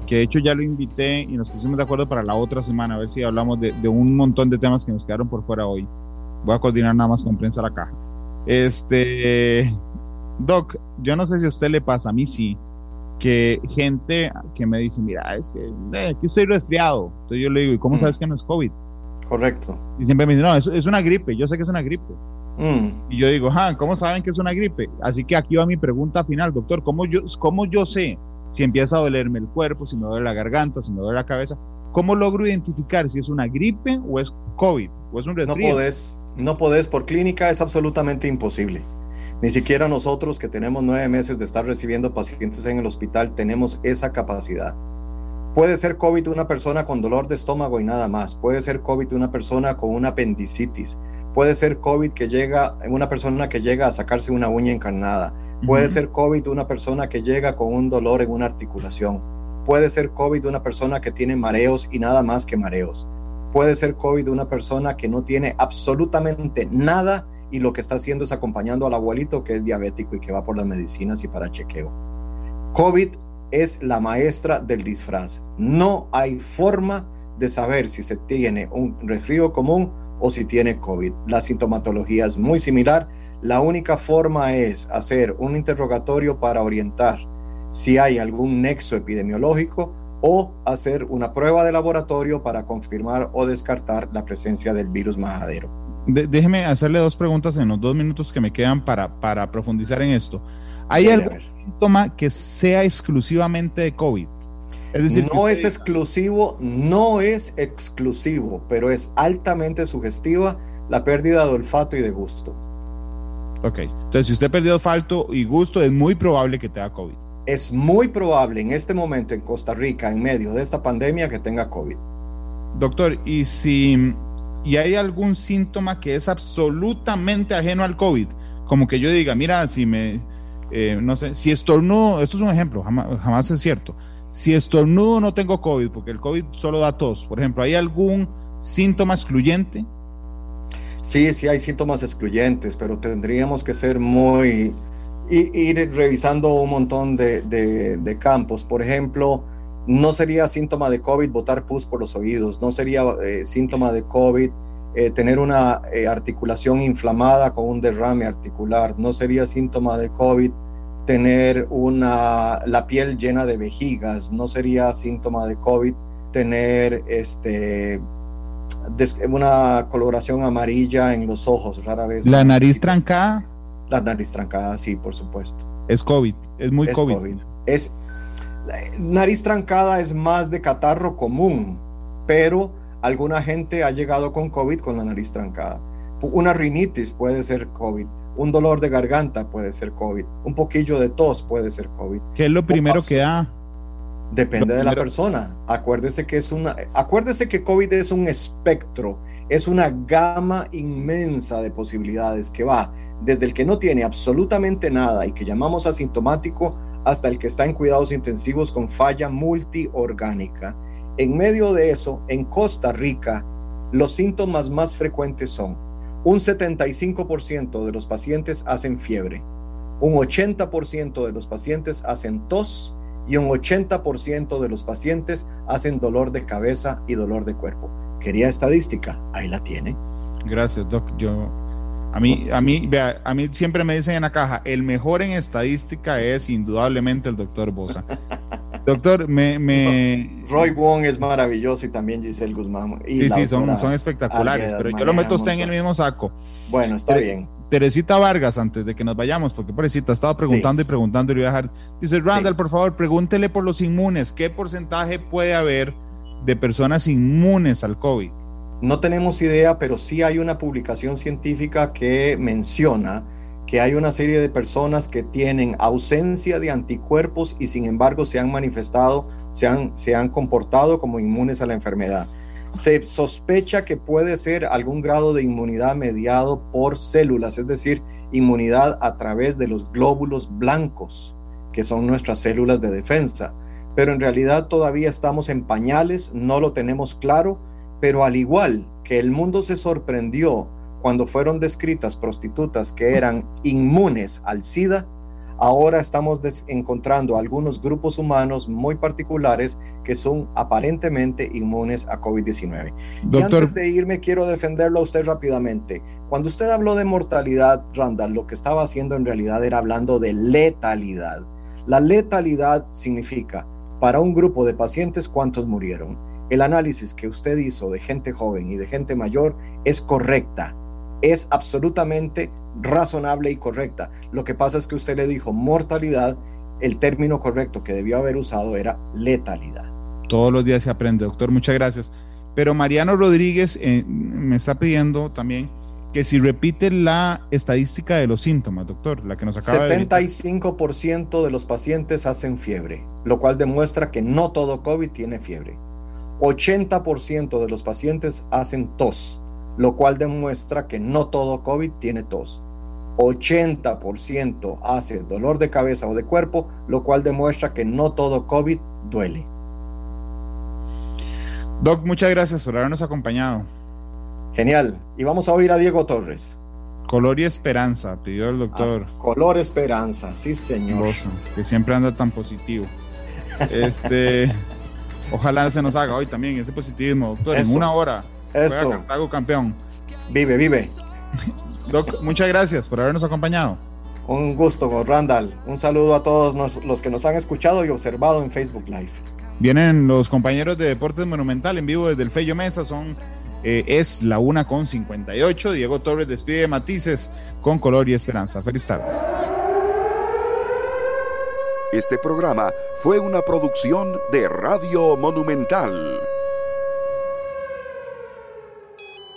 que de hecho ya lo invité y nos pusimos de acuerdo para la otra semana, a ver si hablamos de, un montón de temas que nos quedaron por fuera hoy. Voy a coordinar nada más con prensa la caja. Este, Doc, yo no sé si a usted le pasa, a mí sí, que gente que me dice, mira, es que eh, aquí estoy resfriado. Entonces yo le digo, ¿y cómo mm. sabes que no es COVID? Correcto. Y siempre me dicen, no, es, es una gripe, yo sé que es una gripe. Mm. Y yo digo, ah, ¿cómo saben que es una gripe? Así que aquí va mi pregunta final, doctor, ¿cómo yo, cómo yo sé si empieza a dolerme el cuerpo, si me duele la garganta, si me duele la cabeza, ¿cómo logro identificar si es una gripe o es COVID o es un resfriado? No podés, no podés, por clínica es absolutamente imposible. Ni siquiera nosotros que tenemos nueve meses de estar recibiendo pacientes en el hospital tenemos esa capacidad. Puede ser COVID una persona con dolor de estómago y nada más. Puede ser COVID una persona con una apendicitis. Puede ser COVID que llega, una persona que llega a sacarse una uña encarnada. Puede ser COVID una persona que llega con un dolor en una articulación. Puede ser COVID una persona que tiene mareos y nada más que mareos. Puede ser COVID una persona que no tiene absolutamente nada y lo que está haciendo es acompañando al abuelito que es diabético y que va por las medicinas y para chequeo. COVID es la maestra del disfraz. No hay forma de saber si se tiene un resfrío común o si tiene COVID. La sintomatología es muy similar la única forma es hacer un interrogatorio para orientar si hay algún nexo epidemiológico o hacer una prueba de laboratorio para confirmar o descartar la presencia del virus majadero. déjeme hacerle dos preguntas en los dos minutos que me quedan para, para profundizar en esto. ¿Hay algún síntoma que sea exclusivamente de COVID? Es decir, no es exclusivo, no es exclusivo, pero es altamente sugestiva la pérdida de olfato y de gusto. Ok, entonces si usted perdió olfato y gusto, es muy probable que tenga COVID. Es muy probable en este momento en Costa Rica, en medio de esta pandemia, que tenga COVID. Doctor, ¿y si y hay algún síntoma que es absolutamente ajeno al COVID? Como que yo diga, mira, si me, eh, no sé, si estornudo, esto es un ejemplo, jamás, jamás es cierto. Si estornudo no tengo COVID, porque el COVID solo da tos. Por ejemplo, ¿hay algún síntoma excluyente? Sí, sí hay síntomas excluyentes, pero tendríamos que ser muy... ir revisando un montón de, campos. Por ejemplo, no sería síntoma de COVID botar pus por los oídos, no sería eh, síntoma de COVID eh, tener una eh, articulación inflamada con un derrame articular, no sería síntoma de COVID tener una, la piel llena de vejigas, no sería síntoma de COVID tener este, una coloración amarilla en los ojos, rara vez. ¿La nariz trancada? La nariz trancada, sí, por supuesto. Es COVID, es muy COVID. Es, nariz trancada es más de catarro común, pero alguna gente ha llegado con COVID con la nariz trancada. Una rinitis puede ser COVID, un dolor de garganta puede ser COVID, un poquillo de tos puede ser COVID. ¿Qué es lo primero que da? Depende de la persona. Acuérdese que es una, acuérdese que COVID es un espectro, es una gama inmensa de posibilidades que va desde el que no tiene absolutamente nada y que llamamos asintomático hasta el que está en cuidados intensivos con falla multiorgánica. En medio de eso, en Costa Rica, los síntomas más frecuentes son un 75% de los pacientes hacen fiebre, un 80% de los pacientes hacen tos, y un 80% de los pacientes hacen dolor de cabeza y dolor de cuerpo. Quería estadística, ahí la tiene. Gracias, Doc. Yo a mí, a mí, vea, a mí siempre me dicen en la caja, el mejor en estadística es indudablemente el doctor Bosa. [LAUGHS] doctor, me, me... Roy Wong es maravilloso y también Giselle Guzmán. sí, sí, son, son espectaculares, pero yo lo meto usted en el mismo saco. Bueno, está bien. Teresita Vargas, antes de que nos vayamos, porque Teresita estaba preguntando y preguntando y voy a dejar. Dice, Randall, por favor, pregúntele por los inmunes. ¿Qué porcentaje puede haber de personas inmunes al COVID? No tenemos idea, pero sí hay una publicación científica que menciona que hay una serie de personas que tienen ausencia de anticuerpos y sin embargo se han manifestado, se han, se han comportado como inmunes a la enfermedad se sospecha que puede ser algún grado de inmunidad mediado por células, es decir, inmunidad a través de los glóbulos blancos, que son nuestras células de defensa. Pero en realidad todavía estamos en pañales, no lo tenemos claro, pero al igual que el mundo se sorprendió cuando fueron descritas prostitutas que eran inmunes al SIDA, ahora estamos encontrando algunos grupos humanos muy particulares que son aparentemente inmunes a COVID-19. Y antes de irme, quiero defenderlo a usted rápidamente. Cuando usted habló de mortalidad, Randall, lo que estaba haciendo en realidad era hablando de letalidad. La letalidad significa, para un grupo de pacientes, cuántos murieron. El análisis que usted hizo de gente joven y de gente mayor es correcta, es absolutamente razonable y correcta. Lo que pasa es que usted le dijo mortalidad, el término correcto que debió haber usado era letalidad. Todos los días se aprende, doctor, muchas gracias. Pero Mariano Rodríguez eh, me está pidiendo también que si repite la estadística de los síntomas, doctor, la que nos acaba 75% de, de los pacientes hacen fiebre, lo cual demuestra que no todo COVID tiene fiebre. 80% de los pacientes hacen tos, lo cual demuestra que no todo COVID tiene tos. 80% hace dolor de cabeza o de cuerpo, lo cual demuestra que no todo COVID duele. Doc, muchas gracias por habernos acompañado. Genial. Y vamos a oír a Diego Torres. Color y esperanza, pidió el doctor. Ah, color esperanza, sí, señor. que siempre anda tan positivo. [LAUGHS] Este, ojalá se nos haga hoy también ese positivismo, doctor, en una hora. Eso. Cartago campeón. Vive, vive. Doc, muchas gracias por habernos acompañado. Un gusto, Randall. Un saludo a todos los que nos han escuchado y observado en Facebook Live. Vienen los compañeros de Deportes Monumental en vivo desde el Fello Mesa. Son, eh, es la una con 58. Diego Torres despide Matices con color y esperanza. Feliz tarde. Este programa fue una producción de Radio Monumental.